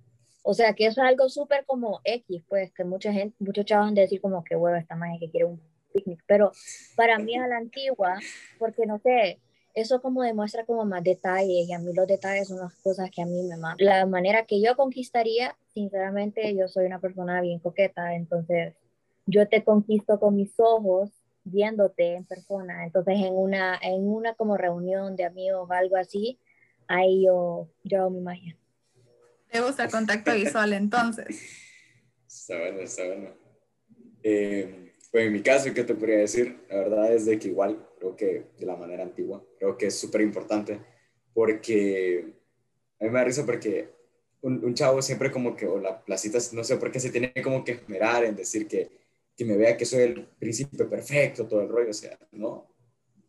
O sea, que eso es algo súper como X, pues, que mucha gente, muchos chavos van a decir como que huevo esta madre que quiere un picnic, pero para mí es a la antigua, porque no sé, eso como demuestra como más detalles y a mí los detalles son las cosas que a mí me mandan. La manera que yo conquistaría, sinceramente, yo soy una persona bien coqueta, entonces yo te conquisto con mis ojos viéndote en persona, entonces en una, en una como reunión de amigos o algo así, ahí yo, yo hago mi magia. ¿Te gusta el contacto visual entonces? Está bueno, está bueno. Eh, pues en mi caso, ¿qué te podría decir? La verdad es de que igual creo que de la manera antigua. Creo que es súper importante porque a mí me da risa porque un, chavo siempre como que, o la placita, no sé por qué se tiene como que esmerar en decir que, que me vea que soy el príncipe perfecto, todo el rollo, o sea, no.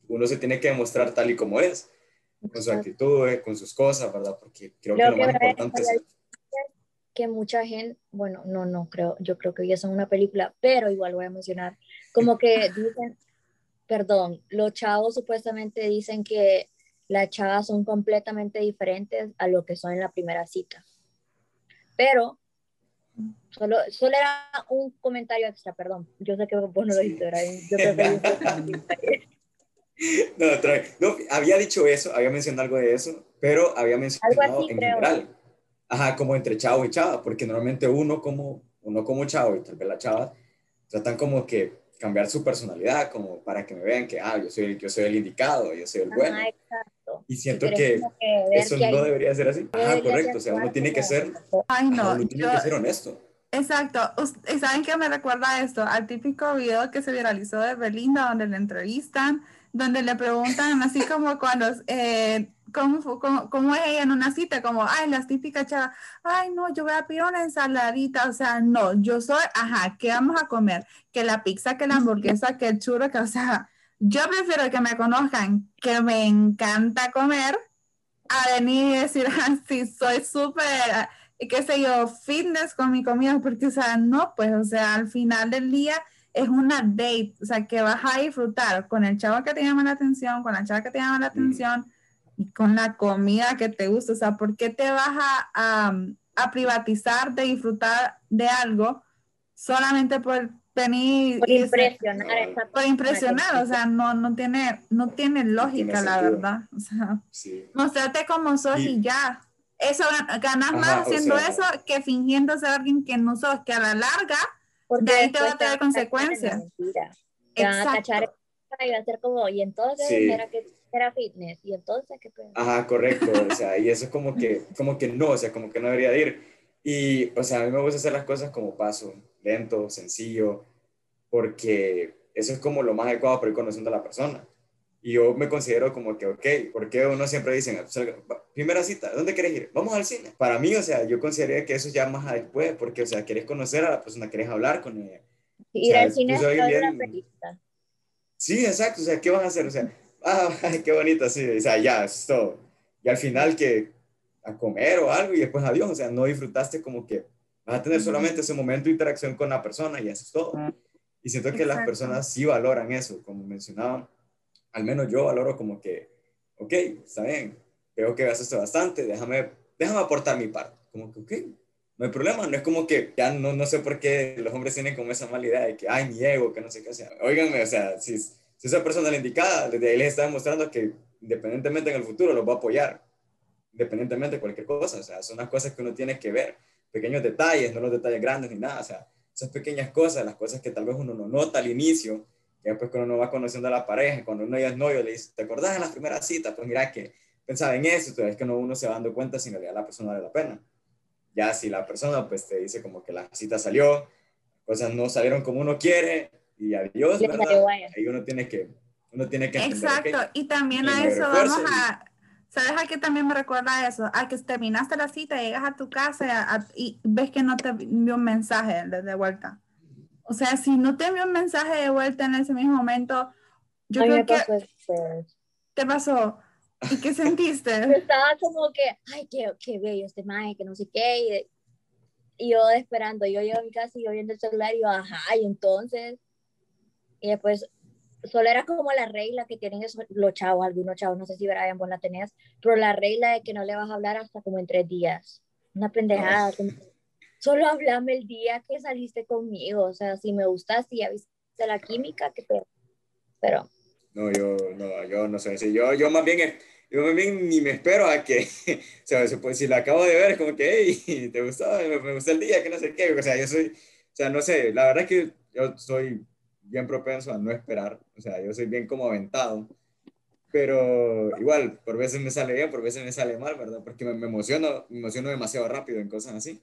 Uno se tiene que demostrar tal y como es, con su actitud, eh, con sus cosas, ¿verdad? Porque creo, que lo más importante es que mucha gente, bueno, no, no creo, yo creo que ya son una película, pero igual voy a mencionar, como que dicen, perdón, los chavos supuestamente dicen que las chavas son completamente diferentes a lo que son en la primera cita. Pero solo, solo era un comentario extra, perdón. Yo sé que vos no lo dijiste, Yo creo que no, no, había dicho eso, había mencionado algo de eso, pero había mencionado en general. Ajá, como entre chavo y chava, porque normalmente uno como, uno como chavo y tal vez la chava tratan como que cambiar su personalidad como para que me vean que, ah, yo soy, yo soy el indicado, yo soy el bueno. exacto. Y siento que, eso no debería ser así. Ajá, correcto, o sea, uno tiene que ser, Ay, no, uno tiene que ser honesto. Exacto. ¿Saben qué me recuerda esto? Al típico video que se viralizó de Belinda, donde le entrevistan, donde le preguntan así como cuando eh, ¿Cómo, cómo, es ella en una cita? Como, ay, las típicas chavas, ay, no, yo voy a pedir una ensaladita, o sea, no, yo soy, ajá, ¿qué vamos a comer? Que la pizza, que la hamburguesa, que el churro, que, o sea, yo prefiero que me conozcan que me encanta comer a venir y decir, así, soy súper, qué sé yo, fitness con mi comida, porque, o sea, no, pues, o sea, al final del día, es una date, o sea, que vas a disfrutar con el chavo que te llama la atención, con la chava que te llama la atención y con la comida que te gusta. O sea, ¿por qué te vas a, a, privatizar de disfrutar de algo solamente por venir por impresionar por impresionar o sea no no tiene no tiene lógica la verdad. O sea mostrarte como sos y, ya. Eso ganas más haciendo eso que fingiendo ser alguien que no sos que a la larga porque de ahí te va a tener consecuencias. Te van a cachar y va a ser como, y entonces era que era fitness, y entonces qué Ajá, correcto, o sea, y eso es como que, como que no, o sea, como que no debería ir. Y, o sea, a mí me gusta hacer las cosas como paso, lento, sencillo, porque eso es como lo más adecuado para ir conociendo a la persona. Y yo me considero como que, ok, porque uno siempre dice, primera cita, ¿dónde quieres ir? Vamos al cine. Para mí, o sea, yo consideraría que eso ya más después, porque, o sea, quieres conocer a la persona, quieres hablar con ella. Ir al cine es una película. Sí, exacto, o sea, ¿qué vas a hacer? O sea, ah, qué bonito, sí, o sea, ya, es todo. Y al final que a comer o algo y después adiós, o sea, no disfrutaste como que vas a tener solamente ese momento de interacción con la persona y eso es todo. Y siento que las personas sí valoran eso, como mencionaban al menos yo valoro como que, ok, está bien, veo que gastas bastante, déjame, déjame aportar mi parte. Como que, ok, no hay problema, no es como que ya no, no sé por qué los hombres tienen como esa mala idea de que, ay, mi ego, que no sé qué, sea, oíganme, o sea, si, si esa persona la indicada, desde ahí les está demostrando que independientemente en el futuro los va a apoyar, independientemente de cualquier cosa, o sea, son las cosas que uno tiene que ver, pequeños detalles, no los detalles grandes ni nada, o sea, esas pequeñas cosas, las cosas que tal vez uno no nota al inicio, y después cuando uno va conociendo a la pareja, cuando uno ya es novio, le dice, ¿te acordás de las primeras citas? Pues mira que pensaba en eso, entonces es que uno se va dando cuenta si en realidad la persona vale la pena. Ya si la persona pues te dice como que la cita salió, cosas no salieron como uno quiere y adiós, ¿verdad? Ahí uno tiene que, uno tiene que entender, Exacto, y también a eso vamos a... ¿Sabes a qué también me recuerda eso? A que terminaste la cita, llegas a tu casa y y ves que no te envió un mensaje de vuelta. O sea, si no te envió un mensaje de vuelta en ese mismo momento, yo creo que... ¿Te pasó? ¿Y qué sentiste? Estaba como que, ay, qué, qué bello este maje, que no sé qué. Y, yo esperando, yo llego a mi casa y yo viendo el celular y yo, ajá, y entonces. Y después, solo era como la regla que tienen esos, los chavos, algunos chavos, no sé si Brian vos la tenías, pero la regla de que no le vas a hablar hasta como en tres días. Una pendejada. Como, solo hablame el día que saliste conmigo, o sea, si me gustas, si ya viste la química, que te... pero... No, yo no, yo no sé, si yo, yo más bien, yo más bien ni me espero a que, o sea, si la acabo de ver, es como que, hey, ¿te gustó? Me, me el día, que no sé qué, o sea, yo soy, o sea, no sé, la verdad es que yo soy bien propenso a no esperar, o sea, yo soy bien como aventado, pero igual, por veces me sale bien, por veces me sale mal, ¿verdad? Porque me, me emociono, me emociono demasiado rápido en cosas así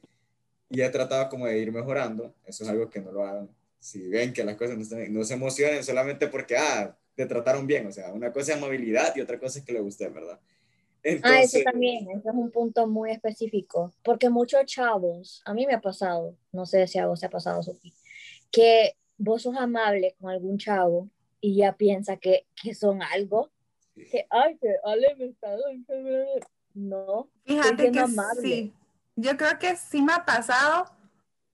y he tratado como de ir mejorando. Eso es algo que no lo hagan. Si ven que las cosas no, están, no se emocionen solamente porque, ah, te trataron bien. O sea, una cosa es amabilidad y otra cosa es que le guste, ¿verdad? Entonces, ah, eso también, eso es un punto muy específico, porque muchos chavos, a mí me ha pasado, no sé si a vos te ha pasado, Sofía, que vos sos amable con algún chavo y ya piensa que, que son algo, que, ay, que Ale me está No, Fíjate que amable. sí, yo creo que sí me ha pasado,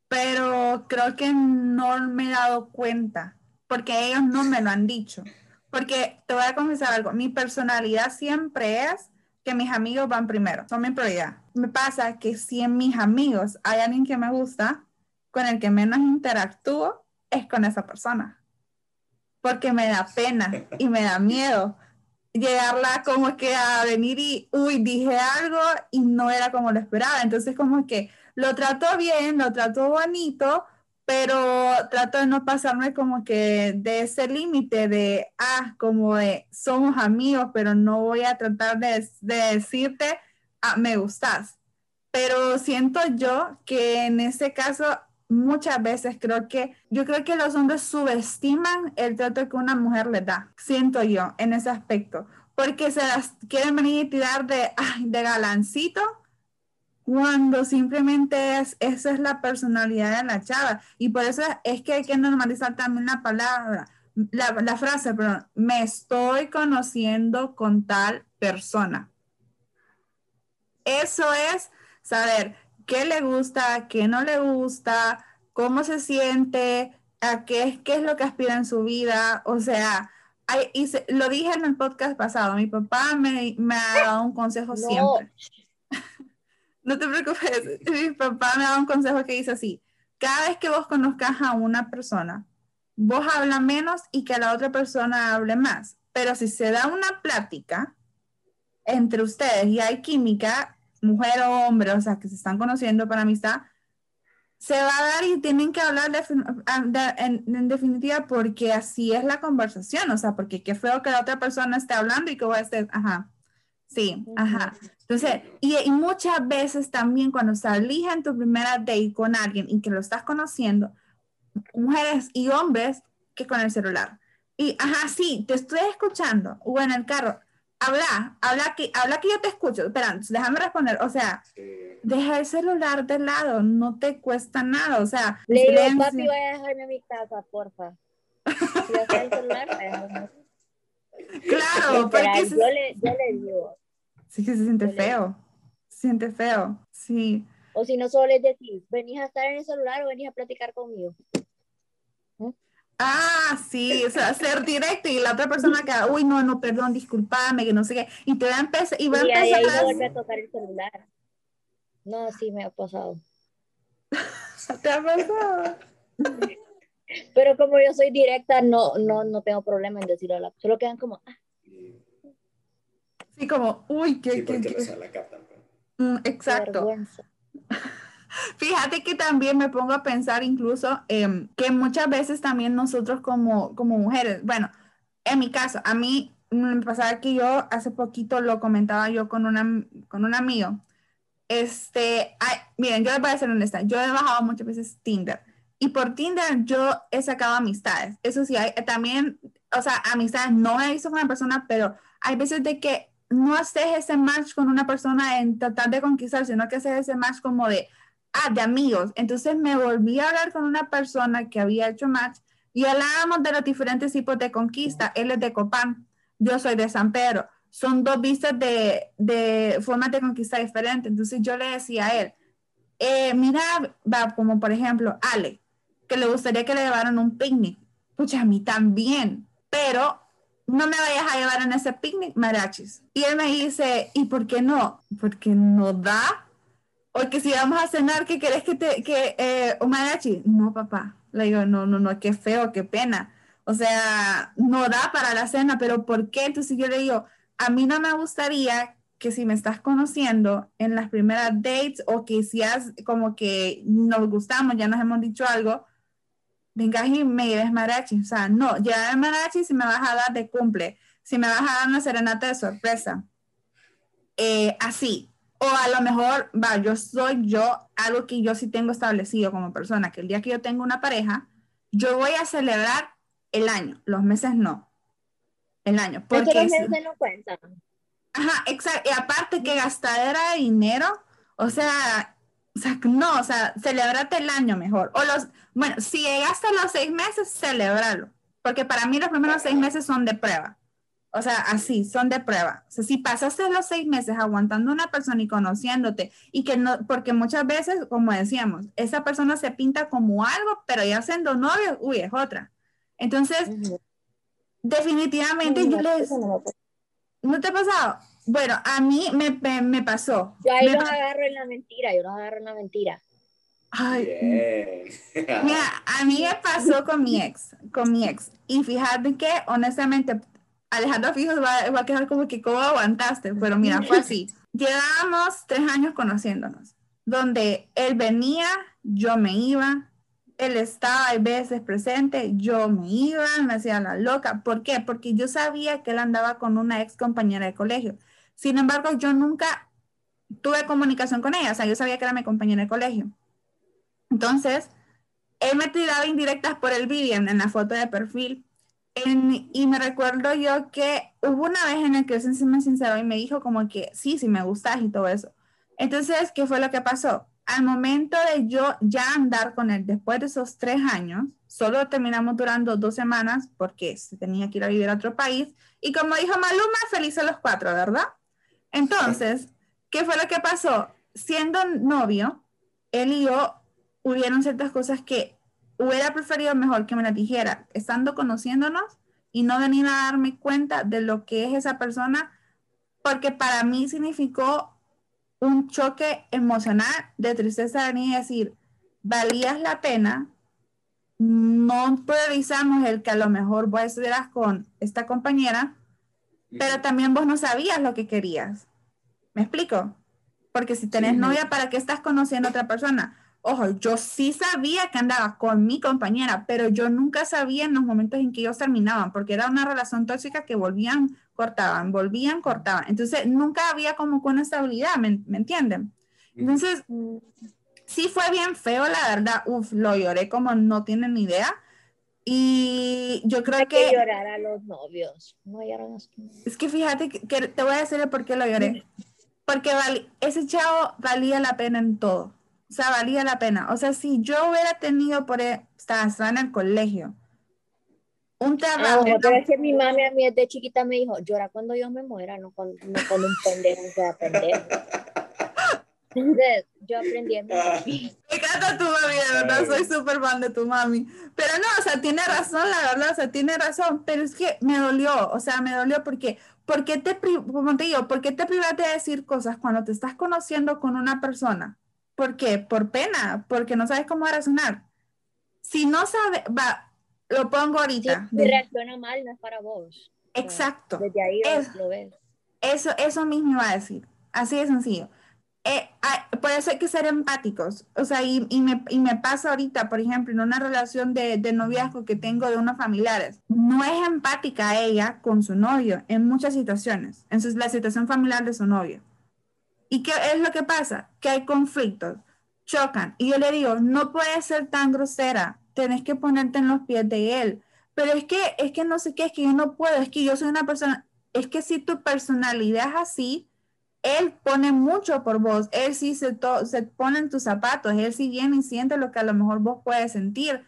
pero creo que no me he dado cuenta, porque ellos no me lo han dicho. Porque te voy a confesar algo, mi personalidad siempre es que mis amigos van primero, son mi prioridad. Me pasa que si en mis amigos hay alguien que me gusta, con el que menos interactúo es con esa persona. Porque me da pena y me da miedo llegarla como que a venir y, uy, dije algo y no era como lo esperaba. Entonces como que lo trato bien, lo trato bonito, pero trato de no pasarme como que de ese límite de, ah, como de, somos amigos, pero no voy a tratar de, de decirte, ah, me gustas. Pero siento yo que en ese caso muchas veces creo que yo creo que los hombres subestiman el trato que una mujer les da, siento yo en ese aspecto, porque se las quieren venir y tirar de, de galancito cuando simplemente es, esa es la personalidad de la chava. Y por eso es que hay que normalizar también la palabra, la, la frase, perdón, me estoy conociendo con tal persona. Eso es saber qué le gusta, qué no le gusta, cómo se siente, a qué, qué es lo que aspira en su vida, o sea, y lo dije en el podcast pasado, mi papá me, me ha dado un consejo siempre. no te preocupes, mi papá me ha dado un consejo que dice así, cada vez que vos conozcas a una persona, vos habla menos y que la otra persona hable más. Pero si se da una plática entre ustedes y hay química, mujer o hombre, o sea, que se están conociendo para amistad, se va a dar y tienen que hablar en, definitiva porque así es la conversación, o sea, porque qué feo que la otra persona esté hablando y que vos estés, ajá, sí, ajá. Entonces, y, y, muchas veces también cuando salís en tu primera date con alguien y que lo estás conociendo, mujeres y hombres que con el celular. Y, ajá, sí, te estoy escuchando, o en el carro, habla, habla que, habla que yo te escucho. Espera, déjame responder. O sea, deja el celular de lado, no te cuesta nada. O sea, le digo, papi, voy a dejarme a mi casa, porfa. Si el celular, Claro, porque yo, le, yo le digo. Sí, que se siente feo. Se siente feo, sí. O si no, solo les decís, venís a estar en el celular o venís a platicar conmigo. Ah, sí, o sea, ser directo y la otra persona que, uy, no, no, perdón, discúlpame, que no sé qué, y te va a empezar, y va a empezar ahí a... vuelve a tocar el celular. No, sí, me ha pasado. ¿Te ha pasado? Pero como yo soy directa, no, no, no tengo problema en decirlo, la, solo quedan como, ah. Sí, como, uy, qué, sí, qué, qué. la captan. Pues. Mm, exacto. Fíjate que también me pongo a pensar incluso eh, que muchas veces también nosotros como, como mujeres, bueno, en mi caso, a mí me pasaba que yo hace poquito lo comentaba yo con, una, con un amigo. Este, miren, yo les voy a ser honesta, yo he bajado muchas veces Tinder y por Tinder yo he sacado amistades. Eso sí, hay también, o sea, amistades no he visto con una persona, pero hay veces de que no haces ese match con una persona en tratar de conquistar, sino que haces ese match como de, ah, de amigos. Entonces me volví a hablar con una persona que había hecho match y hablábamos de los diferentes tipos de conquista. Él es de Copán, yo soy de San Pedro. Son dos vistas de, de formas de conquista diferentes. Entonces yo le decía a él, eh, mira, va, como por ejemplo, Ale, que le gustaría que le llevaran un picnic. Pucha, a mí también, pero no me vayas a llevar en ese picnic marachis. Y él me dice, ¿y por qué no? Porque no da o que si vamos a cenar, ¿qué querés que te, que, eh? No, papá. Le digo, no, no, no, qué feo, qué pena. O sea, no da para la cena, pero ¿por qué? Entonces yo le digo, a mí no me gustaría que si me estás conociendo en las primeras dates o que si has como que nos gustamos, ya nos hemos dicho algo, vengas y me lleves mariachi. O sea, no, llévame mariachi si me vas a dar de cumple, si me vas a dar una serenata de sorpresa. Eh, así, o a lo mejor, va, yo soy yo, algo que yo sí tengo establecido como persona, que el día que yo tengo una pareja, yo voy a celebrar el año, los meses no. El año. Porque los meses no cuentan. Ajá, exacto. Y aparte que gastadera de dinero, o sea, o sea, no, o sea, celebrate el año mejor. O los, bueno, si llegaste los seis meses, celebralo. Porque para mí los primeros seis meses son de prueba. O sea, así, son de prueba. O sea, si pasaste los seis meses aguantando a una persona y conociéndote, y que no, porque muchas veces, como decíamos, esa persona se pinta como algo, pero ya siendo novio, uy, es otra. Entonces, definitivamente yo les... ¿No te ha pasado? Bueno, a mí me, me, pasó. Yo ahí los agarro en la mentira, yo los agarro en la mentira. Ay, mira, a mí me pasó con mi ex, con mi ex. Y fíjate que, honestamente, Alejandro Fijos va, a quedar como que, ¿cómo aguantaste? Pero mira, fue así. Llevábamos tres años conociéndonos, donde él venía, yo me iba, él estaba a veces presente, yo me iba, me hacía la loca. ¿Por qué? Porque yo sabía que él andaba con una ex compañera de colegio. Sin embargo, yo nunca tuve comunicación con ella, o sea, yo sabía que era mi compañera de colegio. Entonces, él me tiraba indirectas por el vídeo en la foto de perfil y me recuerdo yo que hubo una vez en el que se me sinceró y me dijo como que sí, sí me gustas y todo eso. Entonces, ¿qué fue lo que pasó? Al momento de yo ya andar con él después de esos tres años, solo terminamos durando dos semanas porque se tenía que ir a vivir a otro país. Y como dijo Maluma, felices los cuatro, ¿verdad? Entonces, ¿qué fue lo que pasó? Siendo novio, él y yo hubieron ciertas cosas que hubiera preferido mejor que me la dijera estando conociéndonos y no venir a darme cuenta de lo que es esa persona, porque para mí significó un choque emocional de tristeza venir y decir, valías la pena, no priorizamos el que a lo mejor vos estuvieras con esta compañera, pero también vos no sabías lo que querías. ¿Me explico? Porque si tenés novia, ¿para qué estás conociendo a otra persona? Ojo, yo sí sabía que andaba con mi compañera, pero yo nunca sabía en los momentos en que ellos terminaban, porque era una relación tóxica que volvían, cortaban, volvían, cortaban. Entonces, nunca había como con estabilidad, ¿me, ¿me entienden? Entonces, sí fue bien feo, la verdad. Uf, lo lloré como no tienen ni idea. Y yo creo Hay que... que llorar a los novios. No lloran a los. Es que fíjate que, que te voy a decir el por qué lo lloré. Porque vali- ese chavo valía la pena en todo. O sea, valía la pena. O sea, si yo hubiera tenido por... e- estaba en el colegio. Un Ah, trabajo... bueno, pero es que mi mami a mí desde chiquita me dijo, llora cuando yo me muera, no cuando, no cuando un pendejo sea pendejo. Entonces, yo aprendí en mi mami. Me encanta tu mami, de verdad, soy súper fan de tu mami. Pero no, o sea, tiene razón, la verdad, o sea, tiene razón, pero es que me dolió, o sea, me dolió porque, ¿por qué te, como te digo, por qué te privas de decir cosas cuando te estás conociendo con una persona? ¿Por qué? Por pena, porque no sabes cómo reaccionar. Si no sabes, va, lo pongo ahorita. si de- reacciona mal, no es para vos. exacto. Desde ahí Es- lo ves. Eso, eso mismo iba a decir. Así de sencillo. Eh, hay- por eso hay que ser empáticos. O sea, y, y me, y me pasa ahorita, por ejemplo, en una relación de, de noviazgo que tengo de unos familiares. No es empática ella con su novio en muchas situaciones. En su- la situación familiar de su novio. ¿Y qué es lo que pasa? Que hay conflictos, chocan. Y yo le digo, no puedes ser tan grosera. Tenés que ponerte en los pies de él. Pero es que, es que no sé qué, es que yo no puedo. Es que yo soy una persona, es que si tu personalidad es así, él pone mucho por vos, él sí se, se pone en tus zapatos, él sí viene y siente lo que a lo mejor vos puedes sentir,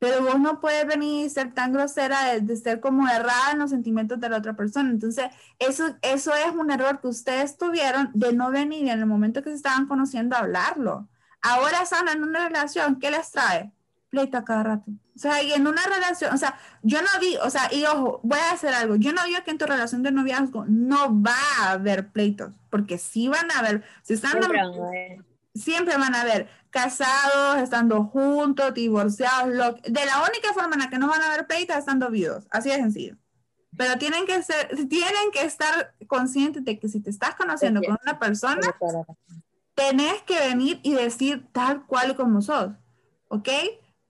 pero vos no puedes venir y ser tan grosera de, de ser como errada en los sentimientos de la otra persona. Entonces, eso, eso es un error que ustedes tuvieron de no venir en el momento que se estaban conociendo a hablarlo. Ahora están en una relación, ¿qué les trae? Pleito a cada rato. O sea, y en una relación, o sea, yo no vi, o sea, y ojo, voy a hacer algo. Yo no digo que en tu relación de noviazgo no va a haber pleitos, porque sí van a haber, si están Siempre van a ver. casados, estando juntos, divorciados, lo- de la única forma en la que no van a haber pleitos es estando vivos, así de sencillo. Pero tienen que ser, tienen que estar conscientes de que si te estás conociendo con una persona, tenés que venir y decir tal cual como sos, ¿ok?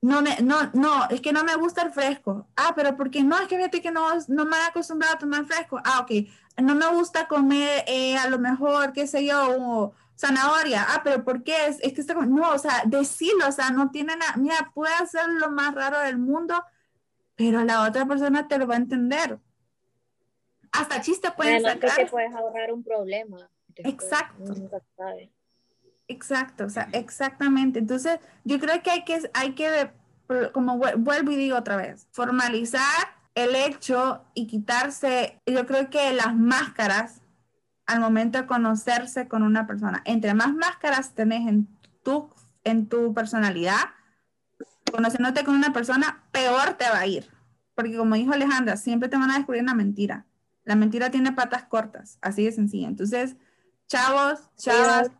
No, me, no, no, es que no me gusta el fresco. Ah, pero porque no, es que fíjate que no, no me he acostumbrado a tomar fresco. Ah, ok. No me gusta comer eh, a lo mejor, qué sé yo, o zanahoria. Ah, pero ¿por qué? Es, es que está, com- no, o sea, decirlo, o sea, no tiene nada, mira, puede ser lo más raro del mundo, pero la otra persona te lo va a entender. Hasta chiste pueden Además que sacar. te puedes ahorrar un problema. después, Exacto. uno Nunca sabe. Exacto, o sea, exactamente. Entonces, yo creo que hay que, hay que, como vuel- vuelvo y digo otra vez, formalizar el hecho y quitarse, yo creo que las máscaras al momento de conocerse con una persona. Entre más máscaras tenés en tu, en tu personalidad, conociéndote con una persona, peor te va a ir. Porque como dijo Alejandra, siempre te van a descubrir una mentira. La mentira tiene patas cortas, así de sencillo. Entonces, chavos, chavas,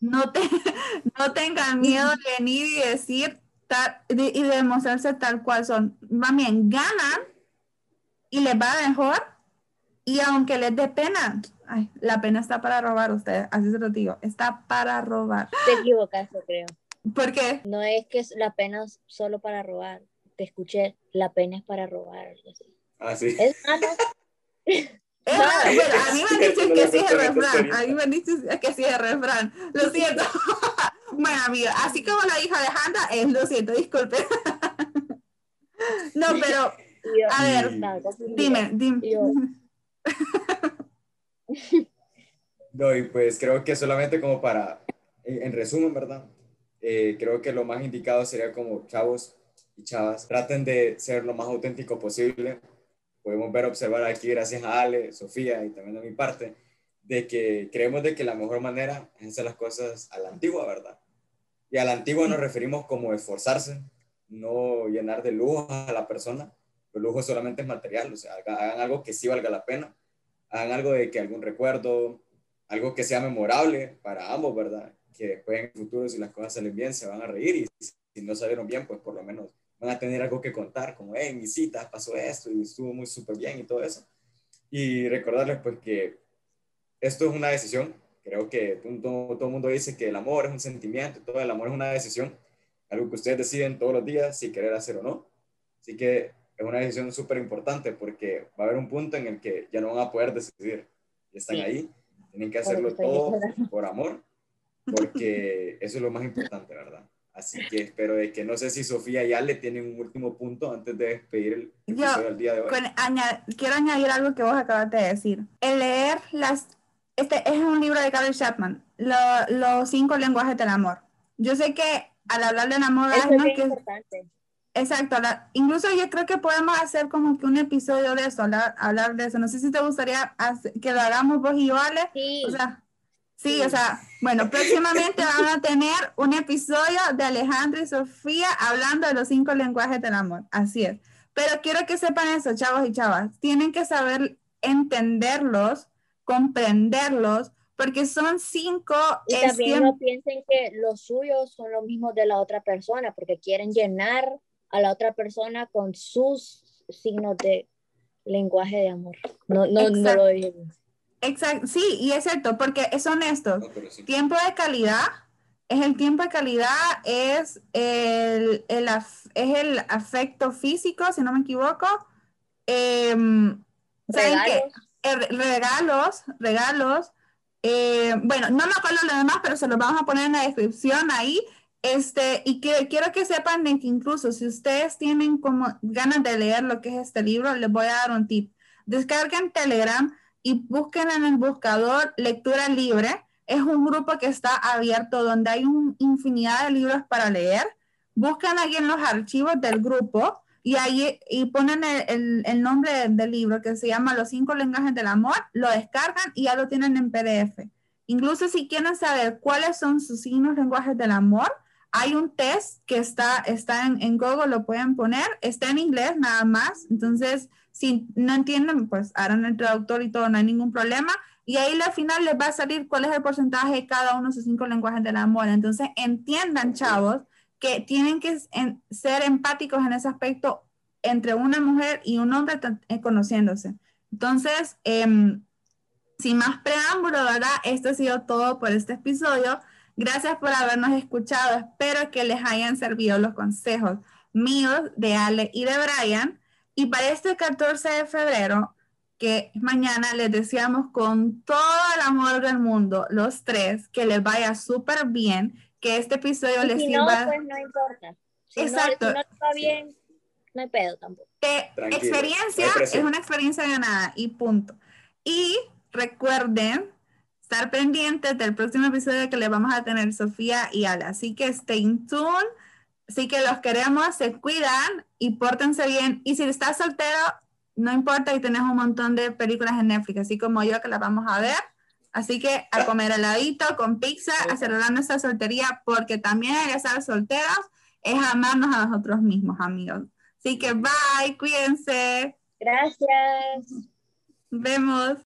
no, te, no tengan miedo de venir y decir tal- de- y demostrarse tal cual son. Más bien, ganan y les va mejor. Y aunque les dé pena, ay, la pena está para robar ustedes, así se lo digo, está para robar. Te equivocaste, creo. ¿Por qué? No es que la pena es solo para robar. Te escuché, la pena es para robar. Ah, sí. Es no. Es No. bueno, a mí me han dicho que sí es el refrán. A mí me han dicho que sí es el refrán. Lo siento. Bueno, amiga, así como la hija de Hannah, es lo siento, disculpe. No, pero A ver, dime, dime. No, y pues creo que solamente como para, en, en resumen, ¿verdad? Eh, creo que lo más indicado sería como chavos y chavas, traten de ser lo más auténtico posible. Podemos ver, observar aquí, gracias a Ale, Sofía y también de mi parte, de que creemos de que la mejor manera es hacer las cosas a la antigua, ¿verdad? Y a la antigua nos referimos como esforzarse, no llenar de lujo a la persona. El lujo solamente es material, o sea, hagan algo que sí valga la pena, hagan algo de que algún recuerdo, algo que sea memorable para ambos, ¿verdad? Que después en el futuro, si las cosas salen bien, se van a reír y si no salieron bien, pues por lo menos van a tener algo que contar, como, hey, en mi cita pasó esto y estuvo muy súper bien y todo eso. Y recordarles pues que esto es una decisión, creo que todo, todo el mundo dice que el amor es un sentimiento, todo el amor es una decisión, algo que ustedes deciden todos los días si querer hacer o no. Así que es una decisión súper importante porque va a haber un punto en el que ya no van a poder decidir. Están ahí, tienen que hacerlo todo por amor, porque eso es lo más importante, ¿verdad? Así que espero de que no sé si Sofía ya le tiene un último punto antes de despedir el episodio del día de hoy. quiero añadir algo que vos acabas de decir. El leer las... Este es un libro de Carol Chapman, Los cinco lenguajes del amor. Yo sé que al hablar del amor... es muy importante. Exacto, incluso yo creo que podemos hacer como que un episodio de eso, hablar, de eso. No sé si te gustaría que lo hagamos vos y yo, Ale. Sí. O sea, Sí, o sea, bueno, próximamente van a tener un episodio de Alejandro y Sofía hablando de los cinco lenguajes del amor. Así es. Pero quiero que sepan eso, chavos y chavas. Tienen que saber entenderlos, comprenderlos, porque son cinco. Y también no piensen que los suyos son los mismos de la otra persona, porque quieren llenar a la otra persona con sus signos de lenguaje de amor. No, no, no lo digo. Exacto, sí, y es cierto, porque es honesto. Tiempo de calidad, es el tiempo de calidad, es el, el es el afecto físico, si no me equivoco. Em, regalos. Eh, regalos, regalos. Eh, bueno, no me acuerdo lo demás, pero se los vamos a poner en la descripción ahí. Este, y que, quiero que sepan de que incluso si ustedes tienen como ganas de leer lo que es este libro, les voy a dar un tip. Descarguen Telegram y busquen en el buscador Lectura Libre. Es un grupo que está abierto donde hay una infinidad de libros para leer. Buscan ahí en los archivos del grupo y ahí y ponen el, nombre del libro que se llama Los cinco lenguajes del amor, lo descargan y ya lo tienen en PDF. Incluso si quieren saber cuáles son sus signos lenguajes del amor, hay un test que está, está en, en Google, lo pueden poner, está en inglés nada más, entonces si no entienden, pues harán el traductor y todo, no hay ningún problema. Y ahí al final les va a salir cuál es el porcentaje de cada uno de sus cinco lenguajes del amor. Entonces entiendan, chavos, que tienen que ser empáticos en ese aspecto entre una mujer y un hombre eh, conociéndose. Entonces, em, sin más preámbulo, ¿verdad? Esto ha sido todo por este episodio. Gracias por habernos escuchado. Espero que les hayan servido los consejos míos de Ale y de Brian. Y para este 14 de febrero, que mañana, les deseamos con todo el amor del mundo, los tres, que les vaya súper bien, que este episodio les si sirva. No, pues no importa. Exacto. No, si no está bien, no hay pedo tampoco. experiencia es una experiencia ganada y punto. Y recuerden estar pendientes del próximo episodio que les vamos a tener Sofía y Ala. Así que stay tuned Así que los queremos, se cuidan y pórtense bien. Y si estás soltero, no importa y tenés un montón de películas en Netflix, así como yo que las vamos a ver. Así que a comer heladito con pizza, a celebrar nuestra soltería, porque también estar solteros es amarnos a nosotros mismos, amigos. Así que bye, cuídense. Gracias. Vemos.